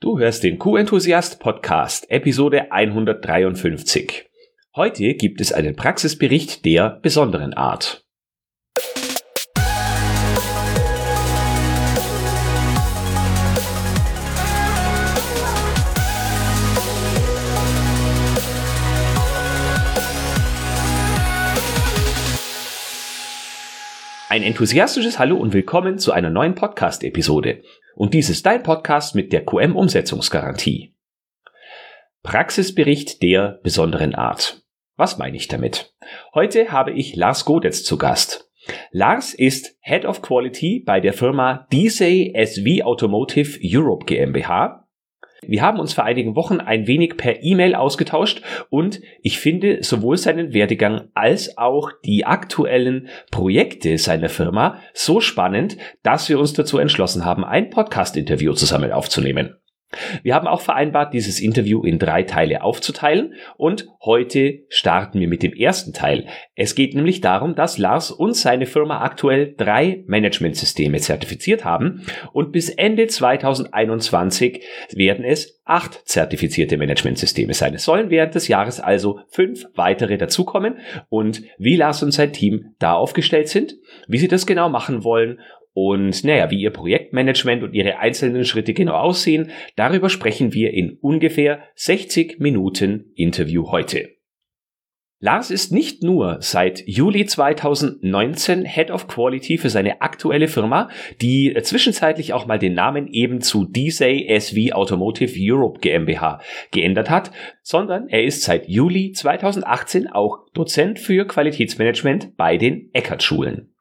Du hörst den Q-Enthusiast Podcast, Episode 153. Heute gibt es einen Praxisbericht der besonderen Art. Ein enthusiastisches Hallo und willkommen zu einer neuen Podcast-Episode. Und dies ist dein Podcast mit der QM-Umsetzungsgarantie. Praxisbericht der besonderen Art. Was meine ich damit? Heute habe ich Lars Godetz zu Gast. Lars ist Head of Quality bei der Firma DSay SV Automotive Europe GmbH wir haben uns vor einigen Wochen ein wenig per E-Mail ausgetauscht und ich finde sowohl seinen Werdegang als auch die aktuellen Projekte seiner Firma so spannend, dass wir uns dazu entschlossen haben, ein Podcast-Interview zusammen aufzunehmen. Wir haben auch vereinbart, dieses Interview in drei Teile aufzuteilen und heute starten wir mit dem ersten Teil. Es geht nämlich darum, dass Lars und seine Firma aktuell drei Managementsysteme zertifiziert haben und bis Ende 2021 werden es acht zertifizierte Managementsysteme sein. Es sollen während des Jahres also fünf weitere dazukommen und wie Lars und sein Team da aufgestellt sind, wie sie das genau machen wollen und naja, wie Ihr Projektmanagement und Ihre einzelnen Schritte genau aussehen, darüber sprechen wir in ungefähr 60 Minuten Interview heute. Lars ist nicht nur seit Juli 2019 Head of Quality für seine aktuelle Firma, die zwischenzeitlich auch mal den Namen eben zu DSay SV Automotive Europe GmbH geändert hat, sondern er ist seit Juli 2018 auch Dozent für Qualitätsmanagement bei den Eckert-Schulen.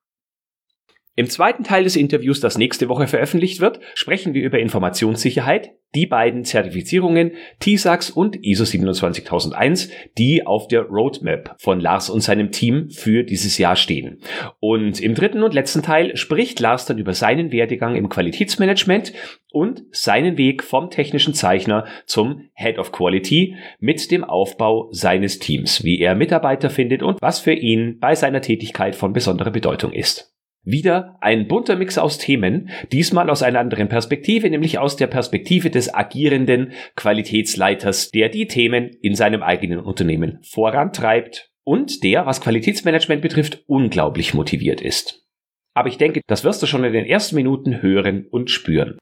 Im zweiten Teil des Interviews, das nächste Woche veröffentlicht wird, sprechen wir über Informationssicherheit, die beiden Zertifizierungen TISAX und ISO 27001, die auf der Roadmap von Lars und seinem Team für dieses Jahr stehen. Und im dritten und letzten Teil spricht Lars dann über seinen Werdegang im Qualitätsmanagement und seinen Weg vom technischen Zeichner zum Head of Quality mit dem Aufbau seines Teams, wie er Mitarbeiter findet und was für ihn bei seiner Tätigkeit von besonderer Bedeutung ist. Wieder ein bunter Mix aus Themen, diesmal aus einer anderen Perspektive, nämlich aus der Perspektive des agierenden Qualitätsleiters, der die Themen in seinem eigenen Unternehmen vorantreibt und der, was Qualitätsmanagement betrifft, unglaublich motiviert ist. Aber ich denke, das wirst du schon in den ersten Minuten hören und spüren.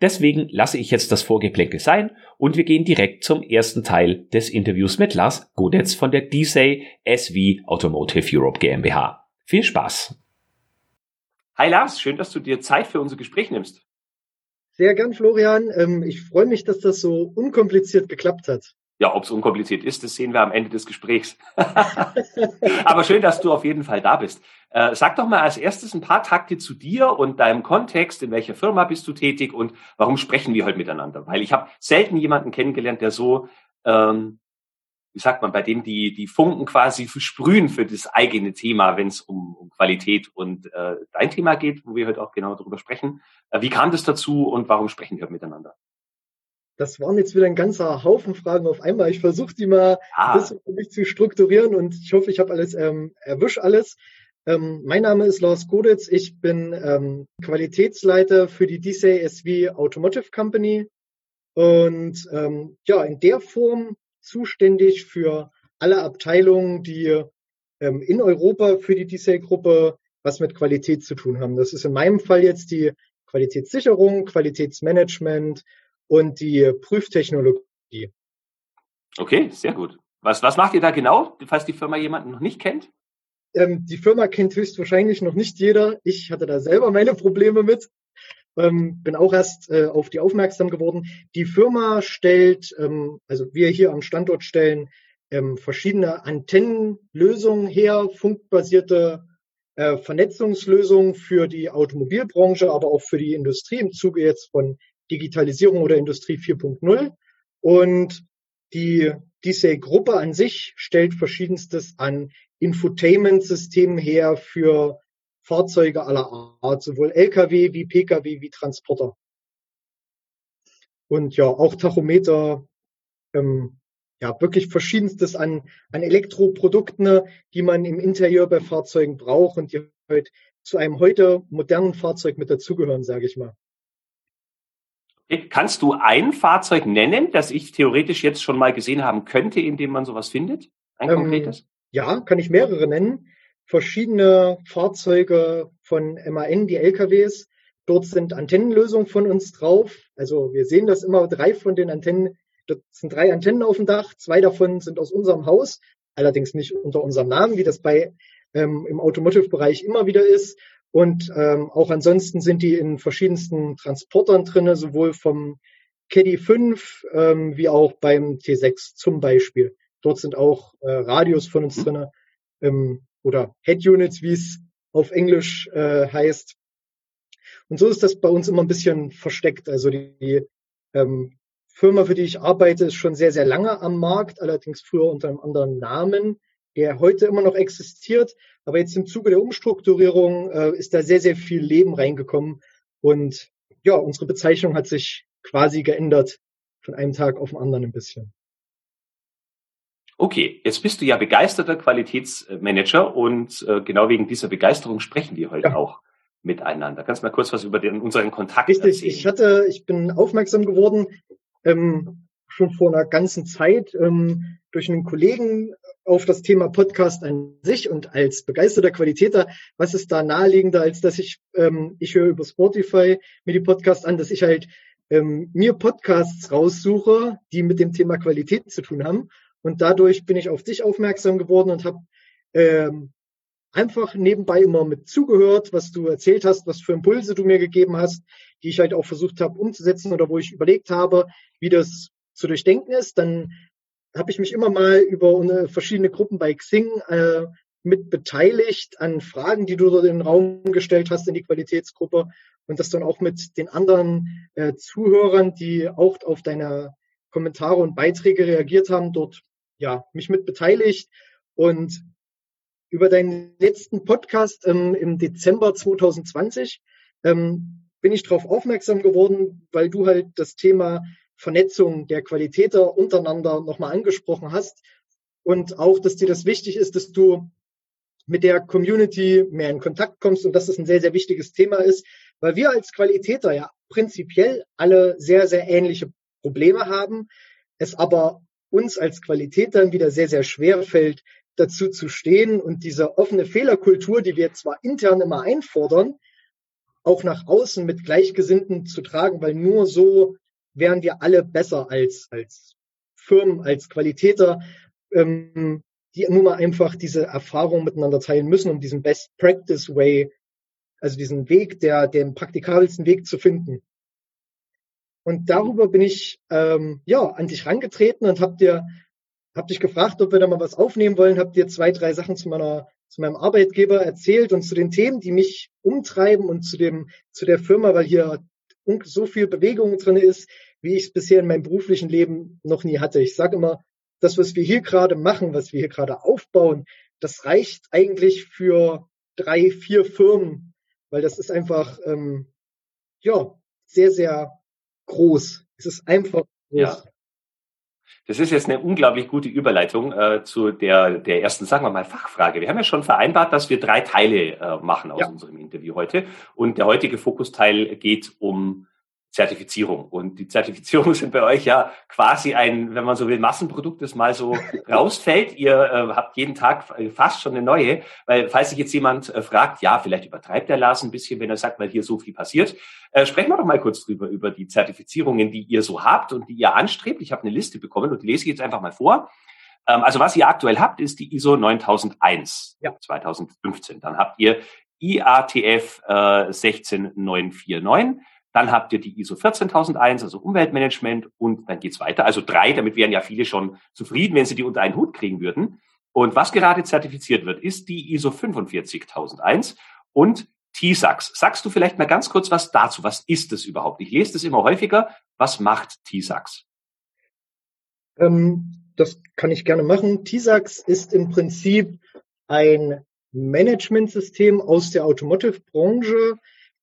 Deswegen lasse ich jetzt das Vorgeplänkel sein und wir gehen direkt zum ersten Teil des Interviews mit Lars Godetz von der DSay SV Automotive Europe GmbH. Viel Spaß! Hi Lars, schön, dass du dir Zeit für unser Gespräch nimmst. Sehr gern, Florian. Ähm, ich freue mich, dass das so unkompliziert geklappt hat. Ja, ob es unkompliziert ist, das sehen wir am Ende des Gesprächs. Aber schön, dass du auf jeden Fall da bist. Äh, sag doch mal als erstes ein paar Takte zu dir und deinem Kontext. In welcher Firma bist du tätig und warum sprechen wir heute miteinander? Weil ich habe selten jemanden kennengelernt, der so ähm, wie sagt man, bei dem die, die Funken quasi versprühen für das eigene Thema, wenn es um, um Qualität und äh, dein Thema geht, wo wir heute auch genau darüber sprechen. Äh, wie kam das dazu und warum sprechen wir miteinander? Das waren jetzt wieder ein ganzer Haufen Fragen auf einmal. Ich versuche die mal ah. ein bisschen für mich zu strukturieren und ich hoffe, ich habe alles ähm, erwisch alles. Ähm, mein Name ist Lars Goditz. Ich bin ähm, Qualitätsleiter für die DCSV Automotive Company. Und ähm, ja, in der Form zuständig für alle Abteilungen, die ähm, in Europa für die DSA-Gruppe was mit Qualität zu tun haben. Das ist in meinem Fall jetzt die Qualitätssicherung, Qualitätsmanagement und die Prüftechnologie. Okay, sehr gut. Was, was macht ihr da genau, falls die Firma jemanden noch nicht kennt? Ähm, die Firma kennt höchstwahrscheinlich noch nicht jeder. Ich hatte da selber meine Probleme mit ähm, bin auch erst äh, auf die aufmerksam geworden. Die Firma stellt, ähm, also wir hier am Standort stellen ähm, verschiedene Antennenlösungen her, funkbasierte äh, Vernetzungslösungen für die Automobilbranche, aber auch für die Industrie im Zuge jetzt von Digitalisierung oder Industrie 4.0. Und die, diese Gruppe an sich stellt verschiedenstes an Infotainment-Systemen her für Fahrzeuge aller Art, sowohl Lkw wie Pkw wie Transporter. Und ja, auch Tachometer, ähm, ja, wirklich verschiedenstes an, an Elektroprodukten, die man im Interieur bei Fahrzeugen braucht und die halt zu einem heute modernen Fahrzeug mit dazugehören, sage ich mal. Kannst du ein Fahrzeug nennen, das ich theoretisch jetzt schon mal gesehen haben könnte, in dem man sowas findet? Ein Ähm, konkretes? Ja, kann ich mehrere nennen. Verschiedene Fahrzeuge von MAN, die LKWs. Dort sind Antennenlösungen von uns drauf. Also wir sehen das immer, drei von den Antennen, dort sind drei Antennen auf dem Dach, zwei davon sind aus unserem Haus, allerdings nicht unter unserem Namen, wie das bei ähm, im Automotive-Bereich immer wieder ist. Und ähm, auch ansonsten sind die in verschiedensten Transportern drinne, sowohl vom Caddy 5 ähm, wie auch beim T6 zum Beispiel. Dort sind auch äh, Radios von uns drinne ähm, oder Head Units, wie es auf Englisch äh, heißt. Und so ist das bei uns immer ein bisschen versteckt. Also die, die ähm, Firma, für die ich arbeite, ist schon sehr, sehr lange am Markt, allerdings früher unter einem anderen Namen, der heute immer noch existiert. Aber jetzt im Zuge der Umstrukturierung äh, ist da sehr, sehr viel Leben reingekommen. Und ja, unsere Bezeichnung hat sich quasi geändert von einem Tag auf den anderen ein bisschen. Okay, jetzt bist du ja begeisterter Qualitätsmanager und äh, genau wegen dieser Begeisterung sprechen wir heute ja. auch miteinander. Kannst du mal kurz was über den, unseren Kontakt Richtig, erzählen? ich hatte, ich bin aufmerksam geworden, ähm, schon vor einer ganzen Zeit ähm, durch einen Kollegen auf das Thema Podcast an sich und als begeisterter Qualitäter, was ist da naheliegender, als dass ich, ähm, ich höre über Spotify mir die Podcasts an, dass ich halt ähm, mir Podcasts raussuche, die mit dem Thema Qualität zu tun haben. Und dadurch bin ich auf dich aufmerksam geworden und habe ähm, einfach nebenbei immer mit zugehört, was du erzählt hast, was für Impulse du mir gegeben hast, die ich halt auch versucht habe umzusetzen oder wo ich überlegt habe, wie das zu durchdenken ist. Dann habe ich mich immer mal über verschiedene Gruppen bei Xing äh, mit beteiligt an Fragen, die du dort in den Raum gestellt hast in die Qualitätsgruppe und das dann auch mit den anderen äh, Zuhörern, die auch auf deine Kommentare und Beiträge reagiert haben, dort ja mich mit beteiligt. Und über deinen letzten Podcast ähm, im Dezember 2020 ähm, bin ich darauf aufmerksam geworden, weil du halt das Thema Vernetzung der Qualitäter untereinander nochmal angesprochen hast. Und auch, dass dir das wichtig ist, dass du mit der Community mehr in Kontakt kommst und dass das ein sehr, sehr wichtiges Thema ist, weil wir als Qualitäter ja prinzipiell alle sehr, sehr ähnliche Probleme haben, es aber uns als Qualitätern wieder sehr, sehr schwer fällt, dazu zu stehen und diese offene Fehlerkultur, die wir zwar intern immer einfordern, auch nach außen mit Gleichgesinnten zu tragen, weil nur so wären wir alle besser als, als Firmen, als Qualitäter, ähm, die nun mal einfach diese Erfahrung miteinander teilen müssen, um diesen Best Practice Way, also diesen Weg, der, den praktikabelsten Weg zu finden. Und darüber bin ich ähm, ja an dich rangetreten und hab dir hab dich gefragt, ob wir da mal was aufnehmen wollen, hab dir zwei, drei Sachen zu meiner zu meinem Arbeitgeber erzählt und zu den Themen, die mich umtreiben und zu dem zu der Firma, weil hier so viel Bewegung drin ist, wie ich es bisher in meinem beruflichen Leben noch nie hatte. Ich sage immer, das, was wir hier gerade machen, was wir hier gerade aufbauen, das reicht eigentlich für drei, vier Firmen, weil das ist einfach ähm, ja sehr, sehr groß. Es ist einfach groß. Ja. Das ist jetzt eine unglaublich gute Überleitung äh, zu der, der ersten, sagen wir mal, Fachfrage. Wir haben ja schon vereinbart, dass wir drei Teile äh, machen aus ja. unserem Interview heute. Und der heutige Fokusteil geht um Zertifizierung. Und die Zertifizierung sind bei euch ja quasi ein, wenn man so will, Massenprodukt, das mal so rausfällt. Ihr äh, habt jeden Tag fast schon eine neue, weil falls sich jetzt jemand äh, fragt, ja, vielleicht übertreibt der Lars ein bisschen, wenn er sagt, weil hier so viel passiert. Äh, sprechen wir doch mal kurz drüber, über die Zertifizierungen, die ihr so habt und die ihr anstrebt. Ich habe eine Liste bekommen und die lese ich jetzt einfach mal vor. Ähm, also was ihr aktuell habt, ist die ISO 9001 ja. 2015. Dann habt ihr IATF äh, 16949 dann habt ihr die ISO 14001, also Umweltmanagement, und dann geht's weiter. Also drei, damit wären ja viele schon zufrieden, wenn sie die unter einen Hut kriegen würden. Und was gerade zertifiziert wird, ist die ISO 45001 und TISAX. Sagst du vielleicht mal ganz kurz was dazu? Was ist das überhaupt? Ich lese das immer häufiger. Was macht TISAX? Ähm, das kann ich gerne machen. TISAX ist im Prinzip ein Managementsystem aus der Automotive-Branche,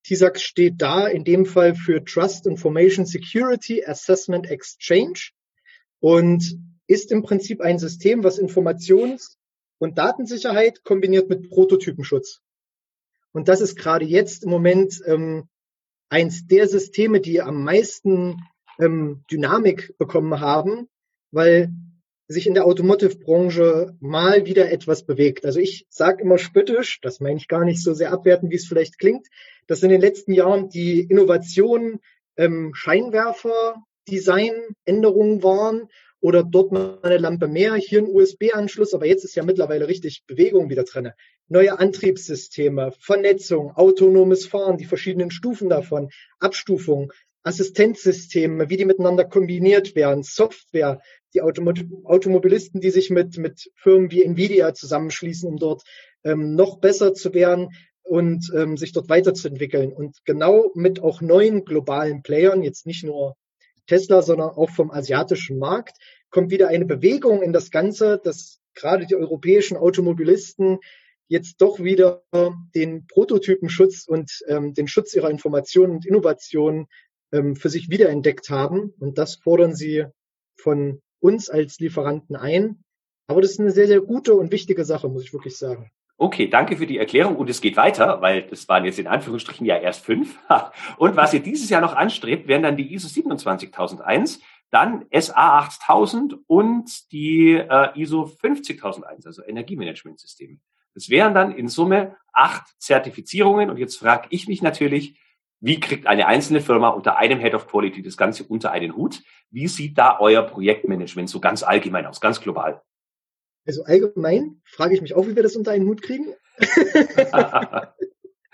TISAX steht da in dem Fall für Trust Information Security Assessment Exchange und ist im Prinzip ein System, was Informations- und Datensicherheit kombiniert mit Prototypenschutz. Und das ist gerade jetzt im Moment ähm, eins der Systeme, die am meisten ähm, Dynamik bekommen haben, weil sich in der Automotive-Branche mal wieder etwas bewegt. Also ich sage immer spöttisch, das meine ich gar nicht so sehr abwerten, wie es vielleicht klingt, dass in den letzten Jahren die Innovationen ähm, Scheinwerfer-Design-Änderungen waren oder dort mal eine Lampe mehr, hier ein USB-Anschluss, aber jetzt ist ja mittlerweile richtig Bewegung wieder drin. Neue Antriebssysteme, Vernetzung, autonomes Fahren, die verschiedenen Stufen davon, Abstufung, Assistenzsysteme, wie die miteinander kombiniert werden, Software, die Automobilisten, die sich mit, mit Firmen wie Nvidia zusammenschließen, um dort ähm, noch besser zu werden und ähm, sich dort weiterzuentwickeln. Und genau mit auch neuen globalen Playern, jetzt nicht nur Tesla, sondern auch vom asiatischen Markt, kommt wieder eine Bewegung in das Ganze, dass gerade die europäischen Automobilisten jetzt doch wieder den Prototypenschutz und ähm, den Schutz ihrer Informationen und Innovationen ähm, für sich wiederentdeckt haben. Und das fordern sie von uns als Lieferanten ein. Aber das ist eine sehr, sehr gute und wichtige Sache, muss ich wirklich sagen. Okay, danke für die Erklärung und es geht weiter, weil das waren jetzt in Anführungsstrichen ja erst fünf. Und was ihr dieses Jahr noch anstrebt, wären dann die ISO 27001, dann SA 8000 und die äh, ISO 50001, also Energiemanagementsysteme. Das wären dann in Summe acht Zertifizierungen und jetzt frage ich mich natürlich, wie kriegt eine einzelne Firma unter einem Head of Quality das Ganze unter einen Hut? Wie sieht da euer Projektmanagement so ganz allgemein aus, ganz global? Also allgemein frage ich mich auch, wie wir das unter einen Hut kriegen.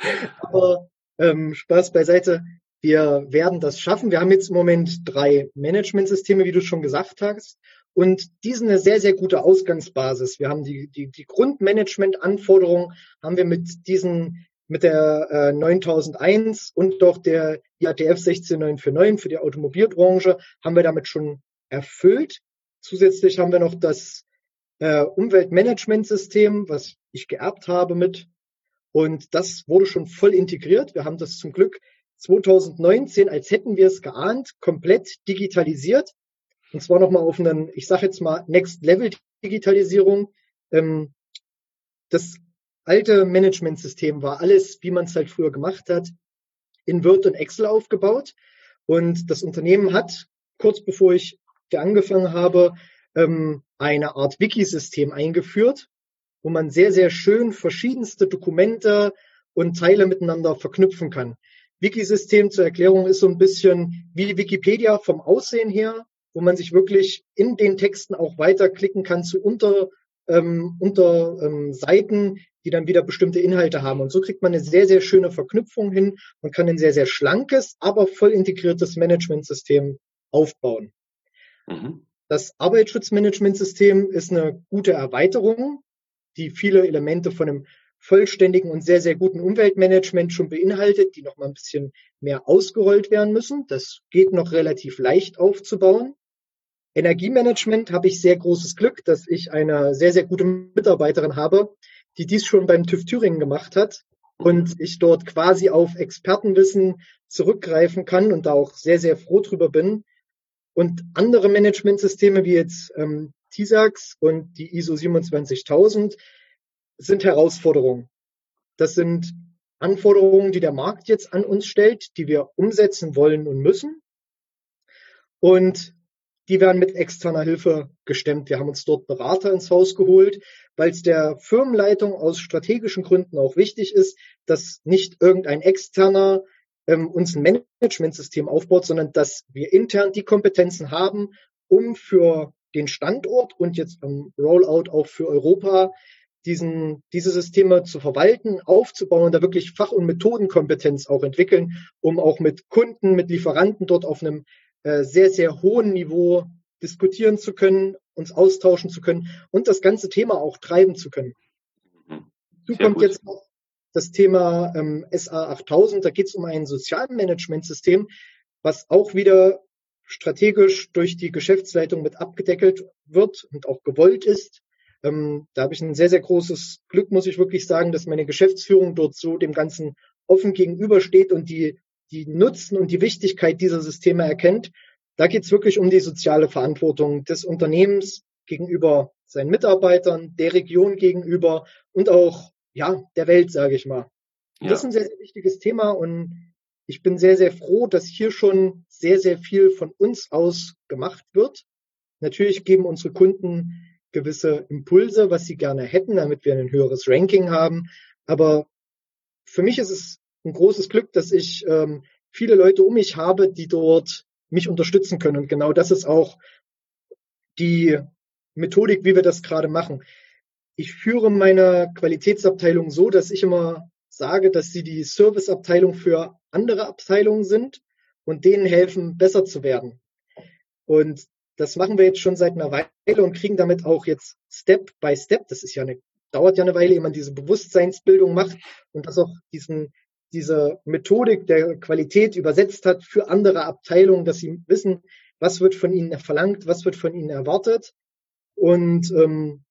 Aber ähm, Spaß beiseite. Wir werden das schaffen. Wir haben jetzt im Moment drei Managementsysteme, wie du schon gesagt hast. Und die sind eine sehr, sehr gute Ausgangsbasis. Wir haben die, die, die Grundmanagement-Anforderungen, haben wir mit diesen, mit der äh, 9001 und doch der IATF 16949 für die Automobilbranche haben wir damit schon erfüllt. Zusätzlich haben wir noch das äh, Umweltmanagementsystem, was ich geerbt habe mit. Und das wurde schon voll integriert. Wir haben das zum Glück 2019, als hätten wir es geahnt, komplett digitalisiert. Und zwar nochmal auf einen, ich sage jetzt mal, Next Level Digitalisierung. Ähm, das alte Managementsystem war alles, wie man es halt früher gemacht hat, in Word und Excel aufgebaut. Und das Unternehmen hat, kurz bevor ich angefangen habe, ähm, eine Art Wikisystem eingeführt, wo man sehr, sehr schön verschiedenste Dokumente und Teile miteinander verknüpfen kann. Wikisystem zur Erklärung ist so ein bisschen wie Wikipedia vom Aussehen her, wo man sich wirklich in den Texten auch weiterklicken kann zu unter, ähm, unter ähm, Seiten, die dann wieder bestimmte Inhalte haben. Und so kriegt man eine sehr, sehr schöne Verknüpfung hin und kann ein sehr, sehr schlankes, aber voll integriertes Managementsystem aufbauen. Mhm. Das Arbeitsschutzmanagementsystem ist eine gute Erweiterung, die viele Elemente von einem vollständigen und sehr, sehr guten Umweltmanagement schon beinhaltet, die noch mal ein bisschen mehr ausgerollt werden müssen. Das geht noch relativ leicht aufzubauen. Energiemanagement habe ich sehr großes Glück, dass ich eine sehr, sehr gute Mitarbeiterin habe, die dies schon beim TÜV Thüringen gemacht hat und ich dort quasi auf Expertenwissen zurückgreifen kann und da auch sehr, sehr froh drüber bin, und andere Managementsysteme wie jetzt ähm, TISAX und die ISO 27000 sind Herausforderungen. Das sind Anforderungen, die der Markt jetzt an uns stellt, die wir umsetzen wollen und müssen. Und die werden mit externer Hilfe gestemmt. Wir haben uns dort Berater ins Haus geholt, weil es der Firmenleitung aus strategischen Gründen auch wichtig ist, dass nicht irgendein externer ähm, uns ein Managementsystem aufbaut, sondern dass wir intern die Kompetenzen haben, um für den Standort und jetzt am Rollout auch für Europa diesen, diese Systeme zu verwalten, aufzubauen, da wirklich Fach- und Methodenkompetenz auch entwickeln, um auch mit Kunden, mit Lieferanten dort auf einem äh, sehr, sehr hohen Niveau diskutieren zu können, uns austauschen zu können und das ganze Thema auch treiben zu können. Mhm. Du kommt jetzt noch das Thema ähm, SA 8000. Da geht es um ein Sozialmanagementsystem, was auch wieder strategisch durch die Geschäftsleitung mit abgedeckelt wird und auch gewollt ist. Ähm, da habe ich ein sehr, sehr großes Glück, muss ich wirklich sagen, dass meine Geschäftsführung dort so dem Ganzen offen gegenübersteht und die, die Nutzen und die Wichtigkeit dieser Systeme erkennt. Da geht es wirklich um die soziale Verantwortung des Unternehmens gegenüber seinen Mitarbeitern, der Region gegenüber und auch ja, der Welt, sage ich mal. Ja. Das ist ein sehr, sehr wichtiges Thema und ich bin sehr, sehr froh, dass hier schon sehr, sehr viel von uns aus gemacht wird. Natürlich geben unsere Kunden gewisse Impulse, was sie gerne hätten, damit wir ein höheres Ranking haben. Aber für mich ist es ein großes Glück, dass ich ähm, viele Leute um mich habe, die dort mich unterstützen können. Und genau das ist auch die Methodik, wie wir das gerade machen. Ich führe meine Qualitätsabteilung so, dass ich immer sage, dass sie die Serviceabteilung für andere Abteilungen sind und denen helfen, besser zu werden. Und das machen wir jetzt schon seit einer Weile und kriegen damit auch jetzt Step by Step, das ist ja eine, dauert ja eine Weile, ehe man diese Bewusstseinsbildung macht und das auch diesen, diese Methodik der Qualität übersetzt hat für andere Abteilungen, dass sie wissen, was wird von ihnen verlangt, was wird von ihnen erwartet. Und ähm,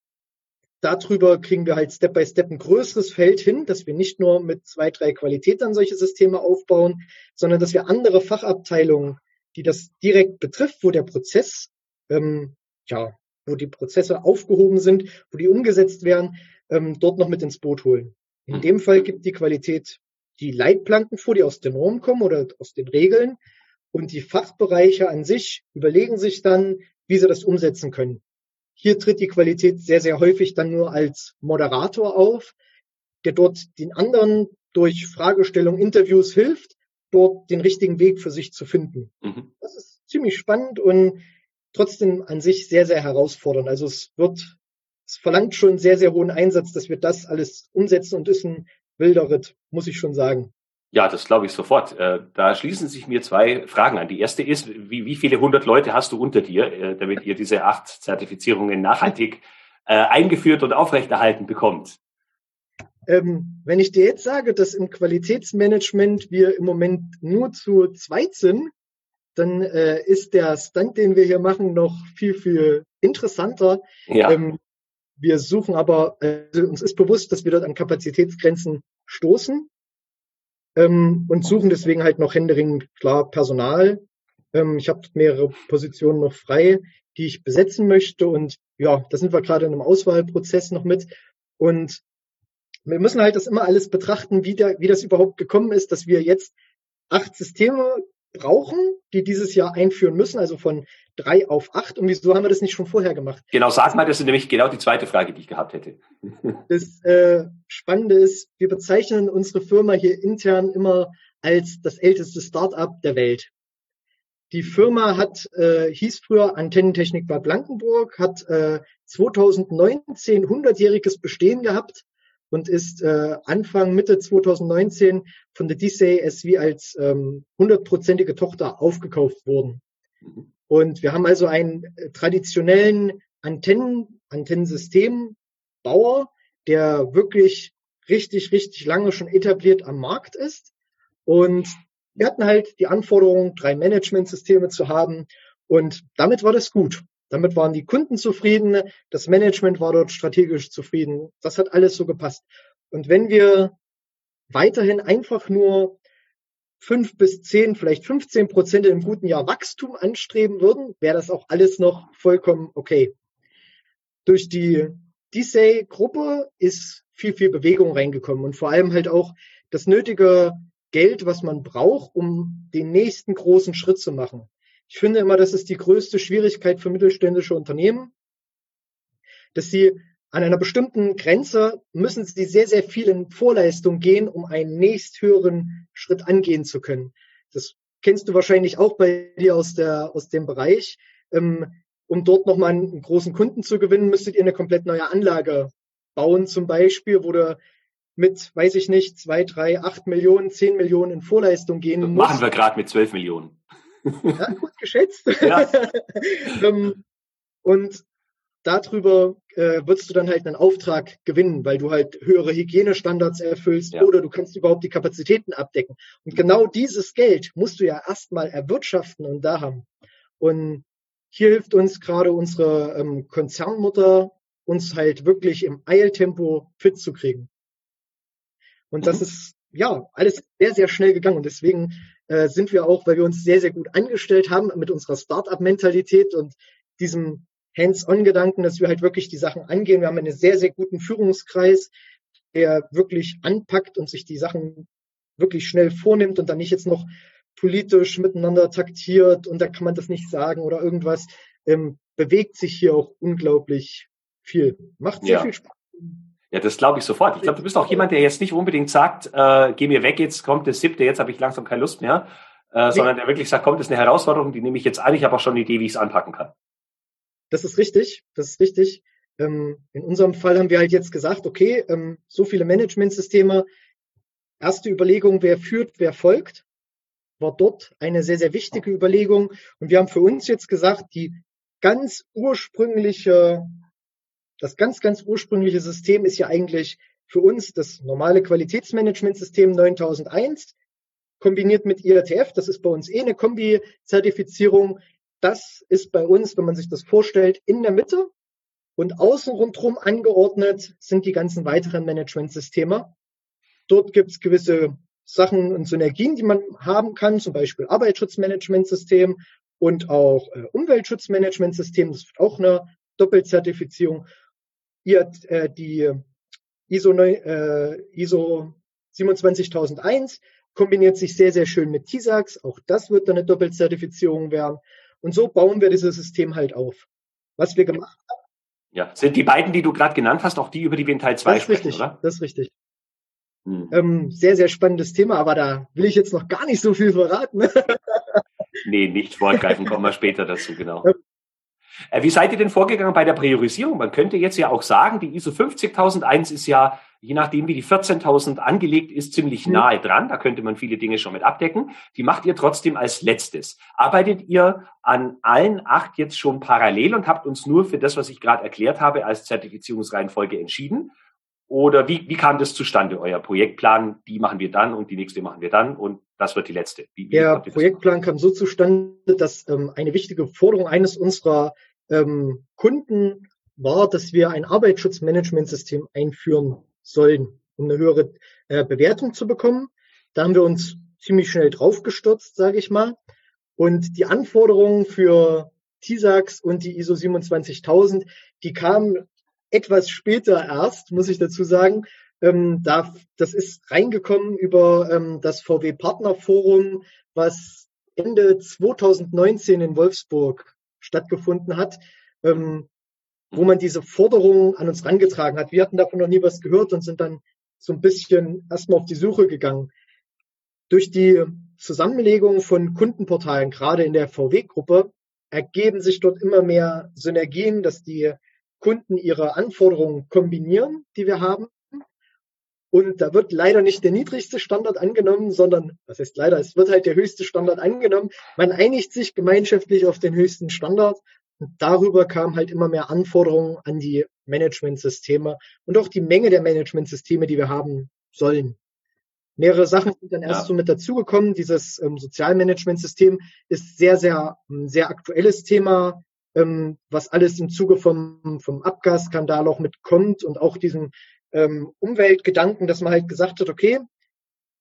darüber kriegen wir halt Step by Step ein größeres Feld hin, dass wir nicht nur mit zwei, drei Qualitätern solche Systeme aufbauen, sondern dass wir andere Fachabteilungen, die das direkt betrifft, wo der Prozess, ähm, ja, wo die Prozesse aufgehoben sind, wo die umgesetzt werden, ähm, dort noch mit ins Boot holen. In dem Fall gibt die Qualität die Leitplanken vor, die aus den Normen kommen oder aus den Regeln. Und die Fachbereiche an sich überlegen sich dann, wie sie das umsetzen können. Hier tritt die Qualität sehr, sehr häufig dann nur als Moderator auf, der dort den anderen durch Fragestellung, Interviews hilft, dort den richtigen Weg für sich zu finden. Mhm. Das ist ziemlich spannend und trotzdem an sich sehr, sehr herausfordernd. Also es wird, es verlangt schon sehr, sehr hohen Einsatz, dass wir das alles umsetzen und ist ein wilder Ritt, muss ich schon sagen. Ja, das glaube ich sofort. Äh, da schließen sich mir zwei Fragen an. Die erste ist, wie, wie viele hundert Leute hast du unter dir, äh, damit ihr diese acht Zertifizierungen nachhaltig äh, eingeführt und aufrechterhalten bekommt? Ähm, wenn ich dir jetzt sage, dass im Qualitätsmanagement wir im Moment nur zu zweit sind, dann äh, ist der Stunt, den wir hier machen, noch viel, viel interessanter. Ja. Ähm, wir suchen aber, also uns ist bewusst, dass wir dort an Kapazitätsgrenzen stoßen ähm, und suchen deswegen halt noch händeringend klar Personal. Ähm, ich habe mehrere Positionen noch frei, die ich besetzen möchte und ja, da sind wir gerade in einem Auswahlprozess noch mit und wir müssen halt das immer alles betrachten, wie, der, wie das überhaupt gekommen ist, dass wir jetzt acht Systeme brauchen, die dieses Jahr einführen müssen, also von drei auf acht. Und wieso haben wir das nicht schon vorher gemacht? Genau, sag mal, das ist nämlich genau die zweite Frage, die ich gehabt hätte. Das äh, Spannende ist, wir bezeichnen unsere Firma hier intern immer als das älteste Start-up der Welt. Die Firma hat, äh, hieß früher Antennentechnik Bad Blankenburg, hat äh, 2019 100-jähriges Bestehen gehabt und ist äh, Anfang Mitte 2019 von der DCASV als ähm, hundertprozentige ähm, Tochter aufgekauft worden. Mhm. Und wir haben also einen äh, traditionellen Antennen, Antennensystembauer, der wirklich richtig, richtig lange schon etabliert am Markt ist. Und wir hatten halt die Anforderung, drei Managementsysteme zu haben. Und damit war das gut. Damit waren die Kunden zufrieden. Das Management war dort strategisch zufrieden. Das hat alles so gepasst. Und wenn wir weiterhin einfach nur fünf bis zehn, vielleicht 15 Prozent im guten Jahr Wachstum anstreben würden, wäre das auch alles noch vollkommen okay. Durch die DSay-Gruppe ist viel, viel Bewegung reingekommen und vor allem halt auch das nötige Geld, was man braucht, um den nächsten großen Schritt zu machen. Ich finde immer, das ist die größte Schwierigkeit für mittelständische Unternehmen, dass sie an einer bestimmten Grenze müssen sie sehr, sehr viel in Vorleistung gehen, um einen nächsthöheren Schritt angehen zu können. Das kennst du wahrscheinlich auch bei dir aus, der, aus dem Bereich. Ähm, um dort nochmal einen großen Kunden zu gewinnen, müsstet ihr eine komplett neue Anlage bauen, zum Beispiel, wo du mit, weiß ich nicht, zwei, drei, acht Millionen, zehn Millionen in Vorleistung gehen das musst. Machen wir gerade mit zwölf Millionen. Ja, gut geschätzt. Ja. ähm, und darüber äh, würdest du dann halt einen Auftrag gewinnen, weil du halt höhere Hygienestandards erfüllst ja. oder du kannst überhaupt die Kapazitäten abdecken. Und genau dieses Geld musst du ja erstmal erwirtschaften und da haben. Und hier hilft uns gerade unsere ähm, Konzernmutter, uns halt wirklich im Eiltempo fit zu kriegen. Und das mhm. ist ja alles sehr, sehr schnell gegangen. Und deswegen äh, sind wir auch, weil wir uns sehr, sehr gut angestellt haben mit unserer Start-up-Mentalität und diesem Hands-on-Gedanken, dass wir halt wirklich die Sachen angehen. Wir haben einen sehr, sehr guten Führungskreis, der wirklich anpackt und sich die Sachen wirklich schnell vornimmt und dann nicht jetzt noch politisch miteinander taktiert und da kann man das nicht sagen oder irgendwas, ähm, bewegt sich hier auch unglaublich viel. Macht sehr ja. viel Spaß. Ja, das glaube ich sofort. Ich glaube, du bist auch jemand, der jetzt nicht unbedingt sagt, äh, geh mir weg, jetzt kommt das siebte, jetzt habe ich langsam keine Lust mehr, äh, nee. sondern der wirklich sagt, kommt, das ist eine Herausforderung, die nehme ich jetzt an, ich habe auch schon eine Idee, wie ich es anpacken kann. Das ist richtig, das ist richtig. Ähm, in unserem Fall haben wir halt jetzt gesagt, okay, ähm, so viele Managementsysteme. Erste Überlegung, wer führt, wer folgt, war dort eine sehr, sehr wichtige Überlegung. Und wir haben für uns jetzt gesagt, die ganz ursprüngliche, das ganz, ganz ursprüngliche System ist ja eigentlich für uns das normale Qualitätsmanagementsystem 9001 kombiniert mit IATF. Das ist bei uns eh eine Kombi-Zertifizierung. Das ist bei uns, wenn man sich das vorstellt, in der Mitte und außen rundherum angeordnet sind die ganzen weiteren Managementsysteme. Dort gibt es gewisse Sachen und Synergien, die man haben kann, zum Beispiel Arbeitsschutzmanagementsystem und auch äh, Umweltschutzmanagementsystem. Das ist auch eine Doppelzertifizierung. Ihr, äh, die ISO, äh, ISO 27001 kombiniert sich sehr, sehr schön mit TISAX. Auch das wird dann eine Doppelzertifizierung werden. Und so bauen wir dieses System halt auf. Was wir gemacht haben, ja, sind die beiden, die du gerade genannt hast, auch die, über die wir in Teil 2 sprechen, richtig, oder? Das ist richtig. Hm. Ähm, sehr, sehr spannendes Thema, aber da will ich jetzt noch gar nicht so viel verraten. nee, nicht vorgreifen, kommen wir später dazu, genau. Äh, wie seid ihr denn vorgegangen bei der Priorisierung? Man könnte jetzt ja auch sagen, die ISO 50001 ist ja, je nachdem wie die 14.000 angelegt ist, ziemlich mhm. nahe dran. Da könnte man viele Dinge schon mit abdecken. Die macht ihr trotzdem als letztes. Arbeitet ihr an allen acht jetzt schon parallel und habt uns nur für das, was ich gerade erklärt habe, als Zertifizierungsreihenfolge entschieden? Oder wie, wie kam das zustande, euer Projektplan? Die machen wir dann und die nächste machen wir dann und das wird die letzte. Wie, wie Der Projektplan kam so zustande, dass ähm, eine wichtige Forderung eines unserer ähm, Kunden war, dass wir ein Arbeitsschutzmanagementsystem einführen sollen, um eine höhere äh, Bewertung zu bekommen. Da haben wir uns ziemlich schnell draufgestürzt, sage ich mal. Und die Anforderungen für TISAX und die ISO 27000, die kamen etwas später erst, muss ich dazu sagen. Ähm, da, das ist reingekommen über ähm, das VW Partnerforum, was Ende 2019 in Wolfsburg stattgefunden hat, ähm, wo man diese Forderungen an uns rangetragen hat. Wir hatten davon noch nie was gehört und sind dann so ein bisschen erstmal auf die Suche gegangen. Durch die Zusammenlegung von Kundenportalen, gerade in der VW-Gruppe, ergeben sich dort immer mehr Synergien, dass die Kunden ihre Anforderungen kombinieren, die wir haben. Und da wird leider nicht der niedrigste Standard angenommen, sondern, was heißt leider, es wird halt der höchste Standard angenommen. Man einigt sich gemeinschaftlich auf den höchsten Standard. Und darüber kamen halt immer mehr Anforderungen an die Managementsysteme und auch die Menge der Managementsysteme, die wir haben sollen. Mehrere Sachen sind dann erst ja. so mit dazugekommen. Dieses ähm, Sozialmanagementsystem ist sehr, sehr, sehr aktuelles Thema ähm, was alles im Zuge vom, vom Abgasskandal auch mitkommt und auch diesen ähm, Umweltgedanken, dass man halt gesagt hat, okay,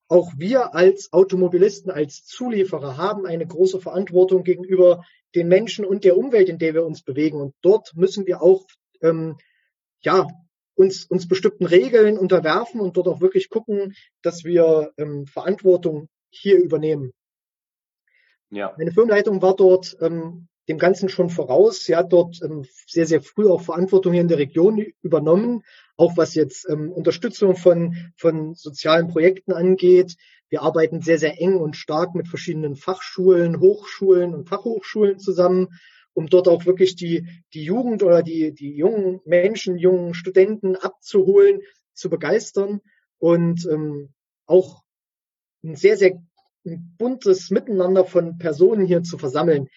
auch wir als Automobilisten, als Zulieferer haben eine große Verantwortung gegenüber den Menschen und der Umwelt, in der wir uns bewegen. Und dort müssen wir auch ähm, ja uns, uns bestimmten Regeln unterwerfen und dort auch wirklich gucken, dass wir ähm, Verantwortung hier übernehmen. Ja. Meine Firmenleitung war dort ähm, dem Ganzen schon voraus. Sie hat dort ähm, sehr, sehr früh auch Verantwortung hier in der Region übernommen, auch was jetzt ähm, Unterstützung von, von sozialen Projekten angeht. Wir arbeiten sehr, sehr eng und stark mit verschiedenen Fachschulen, Hochschulen und Fachhochschulen zusammen, um dort auch wirklich die, die Jugend oder die, die jungen Menschen, jungen Studenten abzuholen, zu begeistern und ähm, auch ein sehr, sehr buntes Miteinander von Personen hier zu versammeln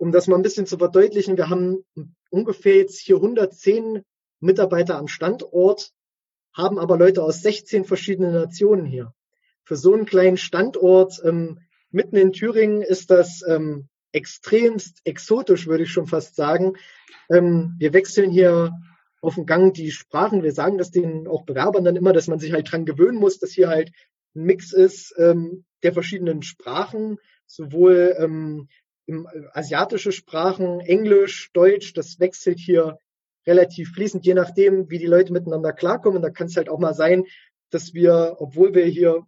um das mal ein bisschen zu verdeutlichen, wir haben ungefähr jetzt hier 110 Mitarbeiter am Standort, haben aber Leute aus 16 verschiedenen Nationen hier. Für so einen kleinen Standort ähm, mitten in Thüringen ist das ähm, extremst exotisch, würde ich schon fast sagen. Ähm, wir wechseln hier auf dem Gang die Sprachen. Wir sagen das den auch Bewerbern dann immer, dass man sich halt dran gewöhnen muss, dass hier halt ein Mix ist ähm, der verschiedenen Sprachen, sowohl ähm, äh, asiatische Sprachen, Englisch, Deutsch, das wechselt hier relativ fließend, je nachdem, wie die Leute miteinander klarkommen. Da kann es halt auch mal sein, dass wir, obwohl wir hier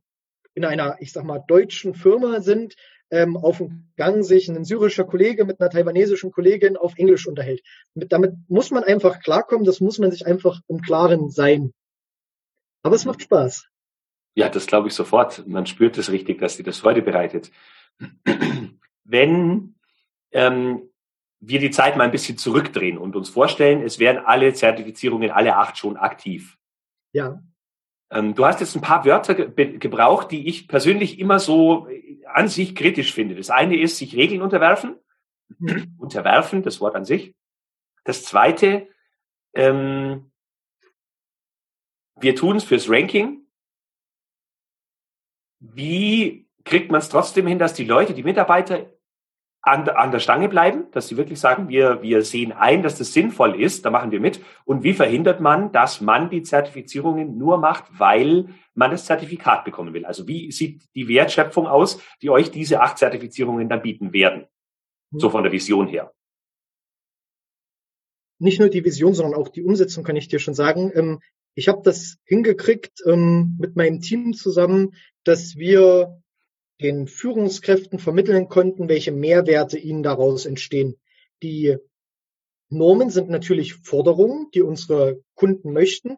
in einer, ich sag mal, deutschen Firma sind, ähm, auf dem Gang sich ein syrischer Kollege mit einer taiwanesischen Kollegin auf Englisch unterhält. Mit, damit muss man einfach klarkommen, das muss man sich einfach im Klaren sein. Aber es macht Spaß. Ja, das glaube ich sofort. Man spürt es richtig, dass sie das Freude bereitet. Wenn ähm, wir die Zeit mal ein bisschen zurückdrehen und uns vorstellen, es wären alle Zertifizierungen, alle acht schon aktiv. Ja. Ähm, du hast jetzt ein paar Wörter ge gebraucht, die ich persönlich immer so äh, an sich kritisch finde. Das eine ist, sich Regeln unterwerfen. Mhm. Unterwerfen, das Wort an sich. Das zweite, ähm, wir tun es fürs Ranking. Wie kriegt man es trotzdem hin, dass die Leute, die Mitarbeiter an, an der Stange bleiben, dass sie wirklich sagen, wir, wir sehen ein, dass das sinnvoll ist, da machen wir mit. Und wie verhindert man, dass man die Zertifizierungen nur macht, weil man das Zertifikat bekommen will? Also wie sieht die Wertschöpfung aus, die euch diese acht Zertifizierungen dann bieten werden? So von der Vision her. Nicht nur die Vision, sondern auch die Umsetzung kann ich dir schon sagen. Ähm, ich habe das hingekriegt ähm, mit meinem Team zusammen, dass wir den Führungskräften vermitteln konnten, welche Mehrwerte ihnen daraus entstehen. Die Normen sind natürlich Forderungen, die unsere Kunden möchten.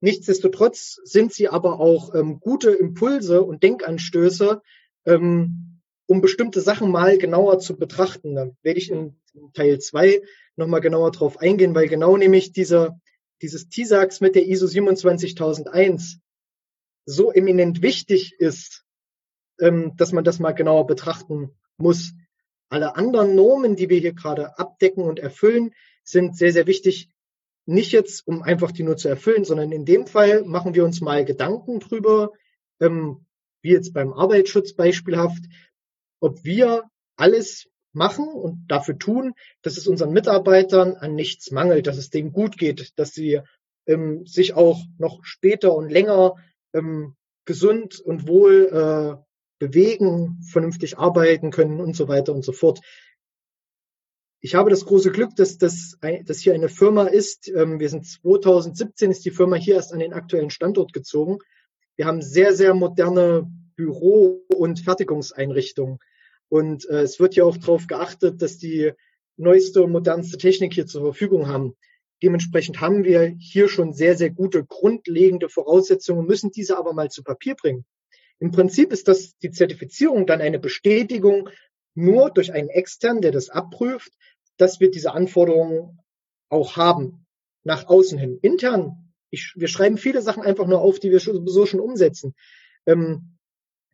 Nichtsdestotrotz sind sie aber auch ähm, gute Impulse und Denkanstöße, ähm, um bestimmte Sachen mal genauer zu betrachten. Da werde ich in Teil zwei nochmal genauer drauf eingehen, weil genau nämlich diese, dieses TISAX mit der ISO 27001 so eminent wichtig ist, ähm, dass man das mal genauer betrachten muss. Alle anderen Normen, die wir hier gerade abdecken und erfüllen, sind sehr, sehr wichtig. Nicht jetzt, um einfach die nur zu erfüllen, sondern in dem Fall machen wir uns mal Gedanken drüber, ähm, wie jetzt beim Arbeitsschutz beispielhaft, ob wir alles machen und dafür tun, dass es unseren Mitarbeitern an nichts mangelt, dass es denen gut geht, dass sie ähm, sich auch noch später und länger ähm, gesund und wohl äh, bewegen, vernünftig arbeiten können und so weiter und so fort. Ich habe das große Glück, dass das dass hier eine Firma ist. Ähm, wir sind 2017 ist die Firma hier erst an den aktuellen Standort gezogen. Wir haben sehr, sehr moderne Büro- und Fertigungseinrichtungen. Und äh, es wird ja auch darauf geachtet, dass die neueste und modernste Technik hier zur Verfügung haben. Dementsprechend haben wir hier schon sehr, sehr gute grundlegende Voraussetzungen, müssen diese aber mal zu Papier bringen. Im Prinzip ist das die Zertifizierung dann eine Bestätigung nur durch einen externen, der das abprüft, dass wir diese Anforderungen auch haben nach außen hin. Intern, ich, wir schreiben viele Sachen einfach nur auf, die wir so schon umsetzen. Ähm,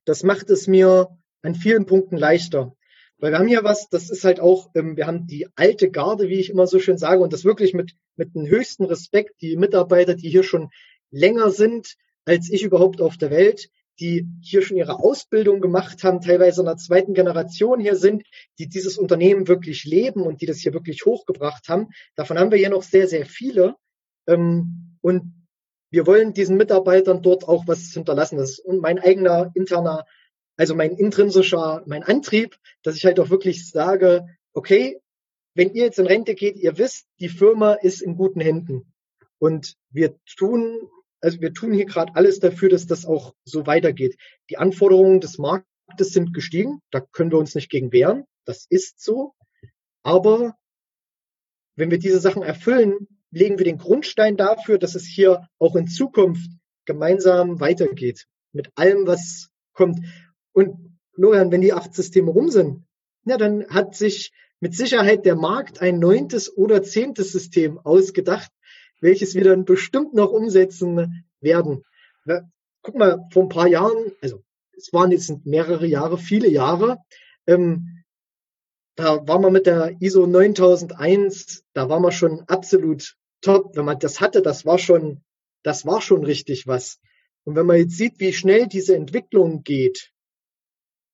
das macht es mir an vielen Punkten leichter. Weil wir haben hier was, das ist halt auch, ähm, wir haben die alte Garde, wie ich immer so schön sage, und das wirklich mit, mit dem höchsten Respekt, die Mitarbeiter, die hier schon länger sind als ich überhaupt auf der Welt, die hier schon ihre Ausbildung gemacht haben, teilweise in der zweiten Generation hier sind, die dieses Unternehmen wirklich leben und die das hier wirklich hochgebracht haben. Davon haben wir hier noch sehr, sehr viele. Ähm, und wir wollen diesen Mitarbeitern dort auch was hinterlassen. Das ist mein eigener interner, also mein intrinsischer, mein Antrieb, dass ich halt auch wirklich sage, okay, wenn ihr jetzt in Rente geht, ihr wisst, die Firma ist in guten Händen. Und wir tun also wir tun hier gerade alles dafür, dass das auch so weitergeht. Die Anforderungen des Marktes sind gestiegen, da können wir uns nicht gegen wehren, das ist so. Aber wenn wir diese Sachen erfüllen, legen wir den Grundstein dafür, dass es hier auch in Zukunft gemeinsam weitergeht. Mit allem, was kommt. Und Florian, wenn die acht Systeme rum sind, ja, dann hat sich mit Sicherheit der Markt ein neuntes oder zehntes System ausgedacht, welches wir dann bestimmt noch umsetzen werden. Guck mal, vor ein paar Jahren, also es waren jetzt mehrere Jahre, viele Jahre, ähm, da war man mit der ISO 9001, da war man schon absolut top. Wenn man das hatte, das war schon, das war schon richtig was. Und wenn man jetzt sieht, wie schnell diese Entwicklung geht,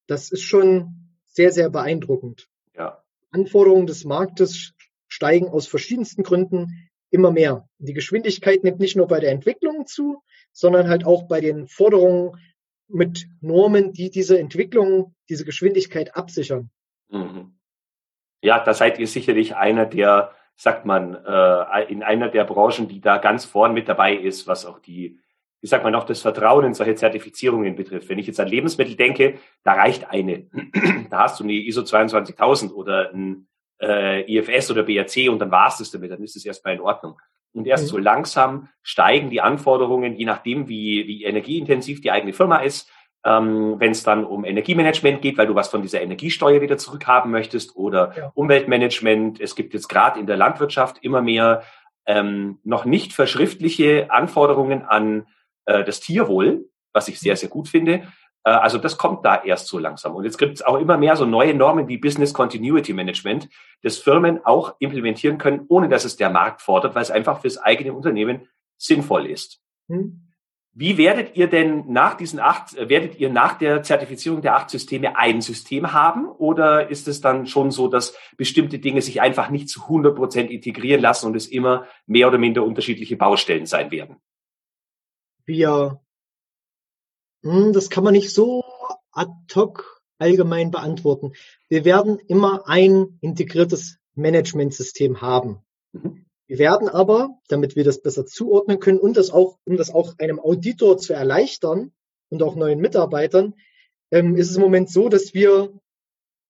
das ist schon sehr, sehr beeindruckend. Ja. Anforderungen des Marktes steigen aus verschiedensten Gründen immer mehr. Die Geschwindigkeit nimmt nicht nur bei der Entwicklung zu, sondern halt auch bei den Forderungen mit Normen, die diese Entwicklung, diese Geschwindigkeit absichern. Mhm. Ja, da seid ihr sicherlich einer der, sagt man, äh, in einer der Branchen, die da ganz vorn mit dabei ist, was auch die, wie sagt man auch, das Vertrauen in solche Zertifizierungen betrifft. Wenn ich jetzt an Lebensmittel denke, da reicht eine. da hast du eine ISO 22000 oder ein äh, IFS oder BRC und dann war es das damit, dann ist es erstmal in Ordnung. Und erst mhm. so langsam steigen die Anforderungen, je nachdem, wie, wie energieintensiv die eigene Firma ist. Ähm, Wenn es dann um Energiemanagement geht, weil du was von dieser Energiesteuer wieder zurückhaben möchtest oder ja. Umweltmanagement. Es gibt jetzt gerade in der Landwirtschaft immer mehr ähm, noch nicht verschriftliche Anforderungen an äh, das Tierwohl, was ich sehr, mhm. sehr gut finde. Äh, also das kommt da erst so langsam. Und jetzt gibt es auch immer mehr so neue Normen wie Business Continuity Management, das Firmen auch implementieren können, ohne dass es der Markt fordert, weil es einfach fürs eigene Unternehmen sinnvoll ist. Hm. Wie werdet ihr denn nach diesen acht, werdet ihr nach der Zertifizierung der acht Systeme ein System haben? Oder ist es dann schon so, dass bestimmte Dinge sich einfach nicht zu 100 Prozent integrieren lassen und es immer mehr oder minder unterschiedliche Baustellen sein werden? Wir das kann man nicht so ad hoc allgemein beantworten. Wir werden immer ein integriertes Managementsystem haben. Mhm. Wir werden aber, damit wir das besser zuordnen können und das auch, um das auch einem Auditor zu erleichtern und auch neuen Mitarbeitern, ähm, ist es im Moment so, dass wir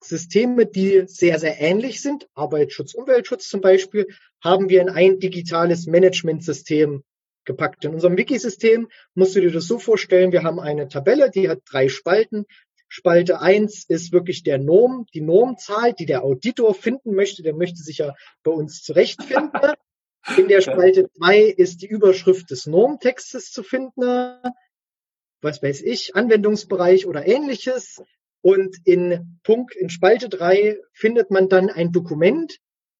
Systeme, die sehr, sehr ähnlich sind, Arbeitsschutz, Umweltschutz zum Beispiel, haben wir in ein digitales Managementsystem gepackt. In unserem Wikisystem musst du dir das so vorstellen, wir haben eine Tabelle, die hat drei Spalten. Spalte eins ist wirklich der Norm, die Normzahl, die der Auditor finden möchte. Der möchte sich ja bei uns zurechtfinden. In der Spalte zwei ist die Überschrift des Normtextes zu finden. Was weiß ich, Anwendungsbereich oder ähnliches. Und in Punkt, in Spalte drei findet man dann ein Dokument,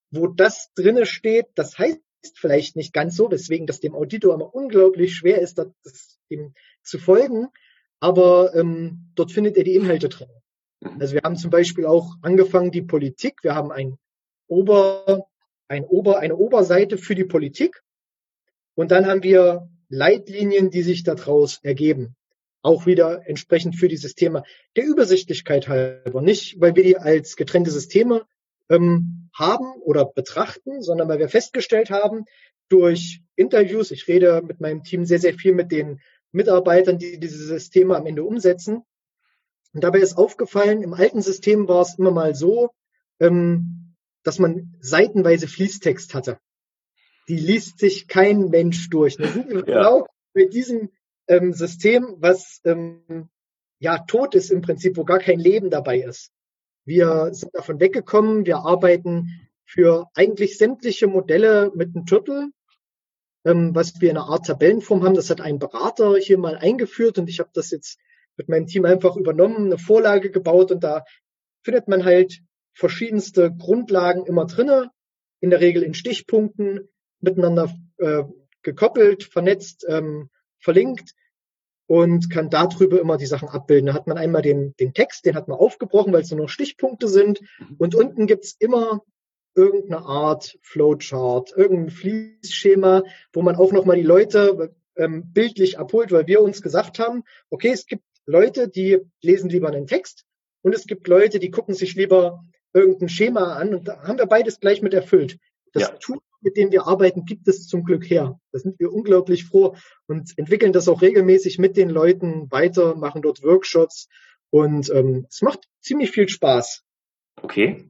wo das drinne steht. Das heißt ist vielleicht nicht ganz so, weswegen das dem Auditor immer unglaublich schwer ist, das, dem zu folgen. Aber ähm, dort findet er die Inhalte drin. Mhm. Also wir haben zum Beispiel auch angefangen die Politik. Wir haben ein Ober, ein Ober, eine Oberseite für die Politik. Und dann haben wir Leitlinien, die sich daraus ergeben. Auch wieder entsprechend für dieses Thema der Übersichtlichkeit halber. Nicht, weil wir die als getrennte Systeme ähm, haben oder betrachten, sondern weil wir festgestellt haben, durch Interviews, ich rede mit meinem Team sehr, sehr viel mit den Mitarbeitern, die diese Systeme am Ende umsetzen. Und dabei ist aufgefallen, im alten System war es immer mal so, ähm, dass man seitenweise Fließtext hatte. Die liest sich kein Mensch durch. Das sind wir ja. genau mit diesem ähm, System, was ähm, ja tot ist im Prinzip, wo gar kein Leben dabei ist. Wir sind davon weggekommen. Wir arbeiten für eigentlich sämtliche Modelle mit einem Turtle, ähm, was wir in einer Art Tabellenform haben. Das hat ein Berater hier mal eingeführt und ich habe das jetzt mit meinem Team einfach übernommen, eine Vorlage gebaut und da findet man halt verschiedenste Grundlagen immer drinne, in der Regel in Stichpunkten, miteinander äh, gekoppelt, vernetzt, ähm, verlinkt und kann darüber immer die Sachen abbilden. Da hat man einmal den, den Text, den hat man aufgebrochen, weil es nur noch Stichpunkte sind. Mhm. Und unten gibt's immer irgendeine Art Flowchart, irgendein Fließschema, wo man auch nochmal die Leute ähm, bildlich abholt, weil wir uns gesagt haben, okay, es gibt Leute, die lesen lieber einen Text und es gibt Leute, die gucken sich lieber irgendein Schema an und da haben wir beides gleich mit erfüllt. Das ja. Tool mit dem wir arbeiten, gibt es zum Glück her. Da sind wir unglaublich froh und entwickeln das auch regelmäßig mit den Leuten weiter, machen dort Workshops und ähm, es macht ziemlich viel Spaß. Okay.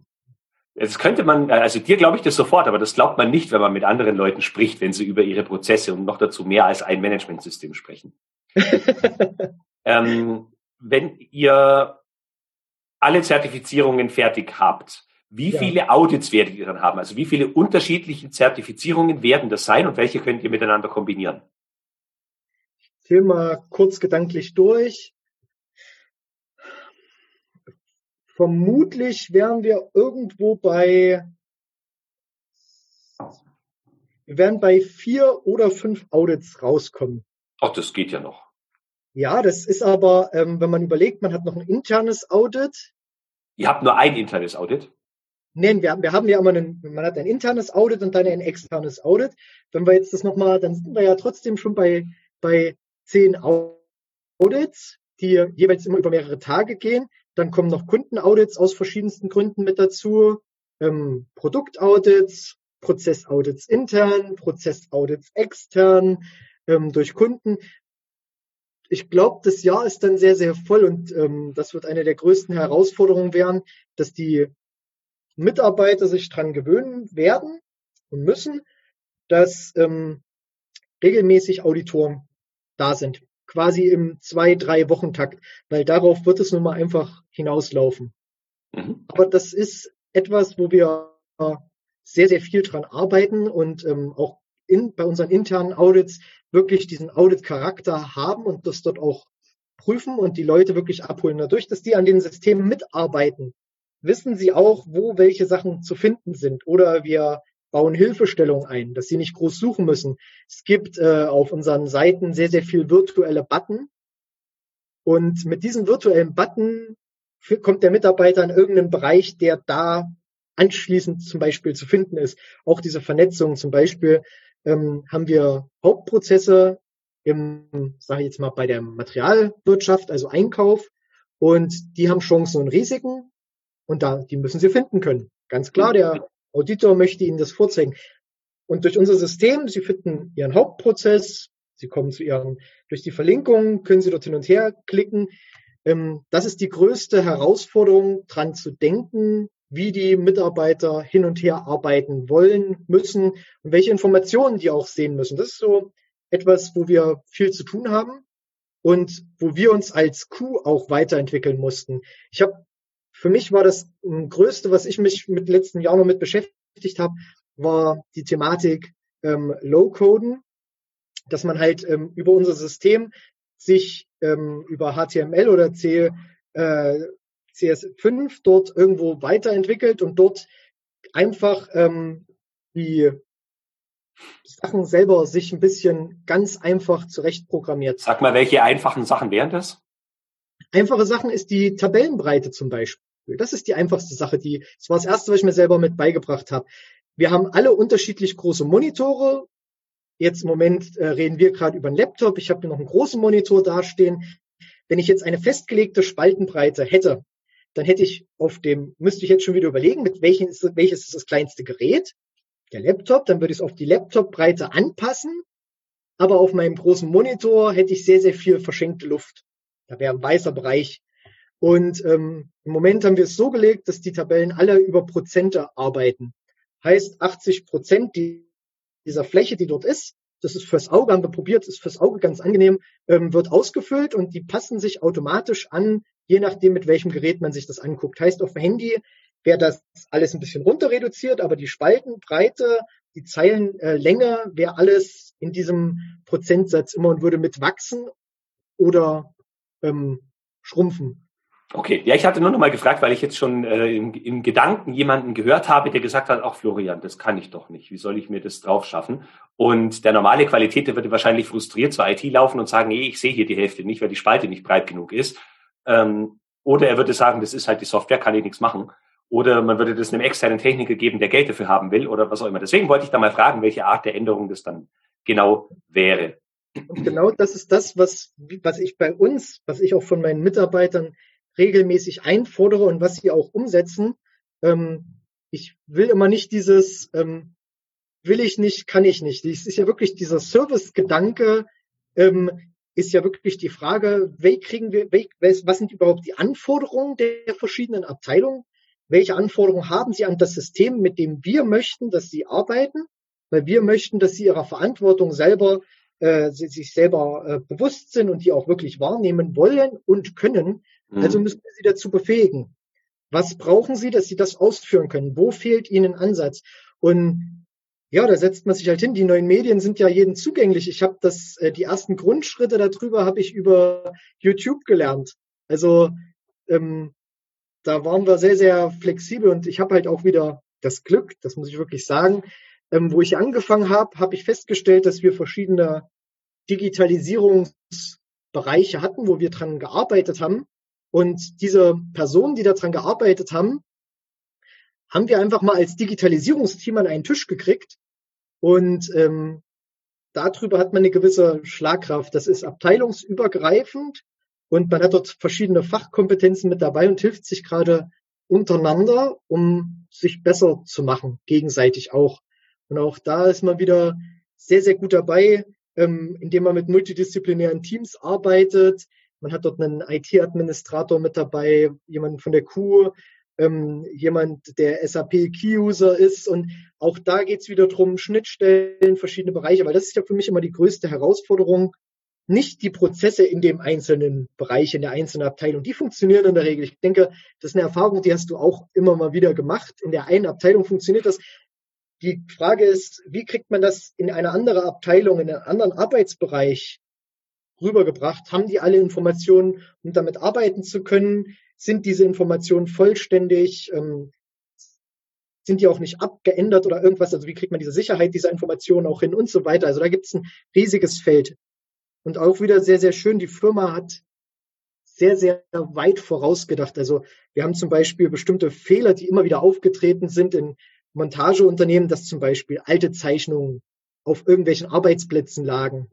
Jetzt könnte man, also dir glaube ich das sofort, aber das glaubt man nicht, wenn man mit anderen Leuten spricht, wenn sie über ihre Prozesse und noch dazu mehr als ein Managementsystem sprechen. ähm, wenn ihr alle Zertifizierungen fertig habt, wie ja. viele Audits werdet ihr dann haben? Also wie viele unterschiedliche Zertifizierungen werden das sein und welche könnt ihr miteinander kombinieren? Ich gehe mal kurz gedanklich durch. Vermutlich wären wir irgendwo bei, wir werden bei vier oder fünf Audits rauskommen. Ach, das geht ja noch. Ja, das ist aber, ähm, wenn man überlegt, man hat noch ein internes Audit. Ihr habt nur ein internes Audit? Nein, wir, wir haben ja immer ein, man hat ein internes Audit und dann ein externes Audit. Wenn wir jetzt das nochmal, dann sind wir ja trotzdem schon bei, bei zehn Audits, die jeweils immer über mehrere Tage gehen. Dann kommen noch Kundenaudits aus verschiedensten Gründen mit dazu, ähm, Produktaudits, Prozessaudits intern, Prozessaudits extern, ähm, durch Kunden. ich glaube, das Jahr ist dann sehr, sehr voll und ähm, das wird eine der größten Herausforderungen werden, dass die Mitarbeiter sich dran gewöhnen werden und müssen, dass ähm, regelmäßig Auditoren da sind. Quasi im zwei, drei Wochentakt, weil darauf wird es nun mal einfach hinauslaufen. Mhm. Aber das ist etwas, wo wir sehr, sehr viel dran arbeiten und ähm, auch in, bei unseren internen Audits wirklich diesen Audit-Charakter haben und das dort auch prüfen und die Leute wirklich abholen. Dadurch, dass die an den Systemen mitarbeiten, wissen sie auch, wo welche Sachen zu finden sind. Oder wir bauen Hilfestellungen ein, dass sie nicht groß suchen müssen. Es gibt äh, auf unseren Seiten sehr, sehr viel virtuelle Button. Und mit diesen virtuellen Button kommt der Mitarbeiter in irgendeinen Bereich, der da anschließend zum Beispiel zu finden ist. Auch diese Vernetzung zum Beispiel ähm, haben wir Hauptprozesse im, sage ich jetzt mal, bei der Materialwirtschaft, also Einkauf, und die haben Chancen und Risiken und da, die müssen sie finden können. Ganz klar, der Auditor möchte Ihnen das vorzeigen. Und durch unser System, Sie finden Ihren Hauptprozess, Sie kommen zu Ihren, durch die Verlinkung können Sie dort hin und her klicken. Ähm, das ist die größte Herausforderung, dran zu denken, wie die Mitarbeiter hin und her arbeiten wollen, müssen und welche Informationen die auch sehen müssen. Das ist so etwas, wo wir viel zu tun haben und wo wir uns als Crew auch weiterentwickeln mussten. Ich habe, für mich war das Größte, was ich mich mit letzten Jahren noch mit beschäftigt habe, war die Thematik ähm, Low-Coden, dass man halt ähm, über unser System sich ähm, über HTML oder C, äh, CS5 dort irgendwo weiterentwickelt und dort einfach ähm, die Sachen selber sich ein bisschen ganz einfach zurechtprogrammiert. Sag mal, welche einfachen Sachen wären das? Einfache Sachen ist die Tabellenbreite zum Beispiel. Das ist die einfachste Sache. Die, das war das erste, was ich mir selber mit beigebracht habe. Wir haben alle unterschiedlich große Monitore. Jetzt im Moment äh, reden wir gerade über einen Laptop. Ich habe hier noch einen großen Monitor dastehen. Wenn ich jetzt eine festgelegte Spaltenbreite hätte, dann hätte ich auf dem, müsste ich jetzt schon wieder überlegen, mit welchen ist, welches ist das kleinste Gerät? Der Laptop, dann würde ich es auf die Laptopbreite anpassen, aber auf meinem großen Monitor hätte ich sehr, sehr viel verschenkte Luft. Da wäre ein weißer Bereich. Und ähm, im Moment haben wir es so gelegt, dass die Tabellen alle über Prozente arbeiten. Heißt, 80 Prozent dieser Fläche, die dort ist, das ist fürs Auge, haben wir probiert, ist fürs Auge ganz angenehm, ähm, wird ausgefüllt und die passen sich automatisch an je nachdem, mit welchem Gerät man sich das anguckt. Heißt, auf dem Handy wäre das alles ein bisschen runter reduziert, aber die Spaltenbreite, die Zeilenlänge wäre alles in diesem Prozentsatz immer und würde mit wachsen oder ähm, schrumpfen. Okay, ja, ich hatte nur noch mal gefragt, weil ich jetzt schon äh, im, im Gedanken jemanden gehört habe, der gesagt hat, auch Florian, das kann ich doch nicht. Wie soll ich mir das drauf schaffen? Und der normale Qualität, der würde wahrscheinlich frustriert zur IT laufen und sagen, nee, ich sehe hier die Hälfte nicht, weil die Spalte nicht breit genug ist. Ähm, oder er würde sagen, das ist halt die Software, kann ich nichts machen. Oder man würde das einem externen Techniker geben, der Geld dafür haben will oder was auch immer. Deswegen wollte ich da mal fragen, welche Art der Änderung das dann genau wäre. Und genau das ist das, was, was ich bei uns, was ich auch von meinen Mitarbeitern regelmäßig einfordere und was sie auch umsetzen. Ähm, ich will immer nicht dieses ähm, will ich nicht, kann ich nicht. Es ist ja wirklich dieser Service-Gedanke, ähm, ist ja wirklich die Frage, wie kriegen wir, was sind überhaupt die Anforderungen der verschiedenen Abteilungen? Welche Anforderungen haben sie an das System, mit dem wir möchten, dass sie arbeiten? Weil wir möchten, dass sie ihrer Verantwortung selber, äh, sich selber äh, bewusst sind und die auch wirklich wahrnehmen wollen und können. Mhm. Also müssen wir sie dazu befähigen. Was brauchen sie, dass sie das ausführen können? Wo fehlt ihnen Ansatz? Und ja, da setzt man sich halt hin. Die neuen Medien sind ja jeden zugänglich. Ich habe das, äh, die ersten Grundschritte darüber habe ich über YouTube gelernt. Also ähm, da waren wir sehr, sehr flexibel und ich habe halt auch wieder das Glück, das muss ich wirklich sagen, ähm, wo ich angefangen habe, habe ich festgestellt, dass wir verschiedene Digitalisierungsbereiche hatten, wo wir dran gearbeitet haben. Und diese Personen, die daran gearbeitet haben, haben wir einfach mal als Digitalisierungsteam an einen Tisch gekriegt und ähm, darüber hat man eine gewisse Schlagkraft. Das ist abteilungsübergreifend und man hat dort verschiedene Fachkompetenzen mit dabei und hilft sich gerade untereinander, um sich besser zu machen, gegenseitig auch. Und auch da ist man wieder sehr, sehr gut dabei, ähm, indem man mit multidisziplinären Teams arbeitet. Man hat dort einen IT-Administrator mit dabei, jemanden von der Q, ähm, jemand, der SAP Key-User ist. Und auch da geht es wieder drum Schnittstellen, verschiedene Bereiche, weil das ist ja für mich immer die größte Herausforderung, nicht die Prozesse in dem einzelnen Bereich, in der einzelnen Abteilung. Die funktionieren in der Regel. Ich denke, das ist eine Erfahrung, die hast du auch immer mal wieder gemacht. In der einen Abteilung funktioniert das. Die Frage ist, wie kriegt man das in eine andere Abteilung, in einen anderen Arbeitsbereich rübergebracht? Haben die alle Informationen, um damit arbeiten zu können? Sind diese Informationen vollständig? Ähm, sind die auch nicht abgeändert oder irgendwas? Also wie kriegt man diese Sicherheit dieser Informationen auch hin und so weiter? Also da gibt es ein riesiges Feld. Und auch wieder sehr, sehr schön, die Firma hat sehr, sehr weit vorausgedacht. Also wir haben zum Beispiel bestimmte Fehler, die immer wieder aufgetreten sind in Montageunternehmen, dass zum Beispiel alte Zeichnungen auf irgendwelchen Arbeitsplätzen lagen.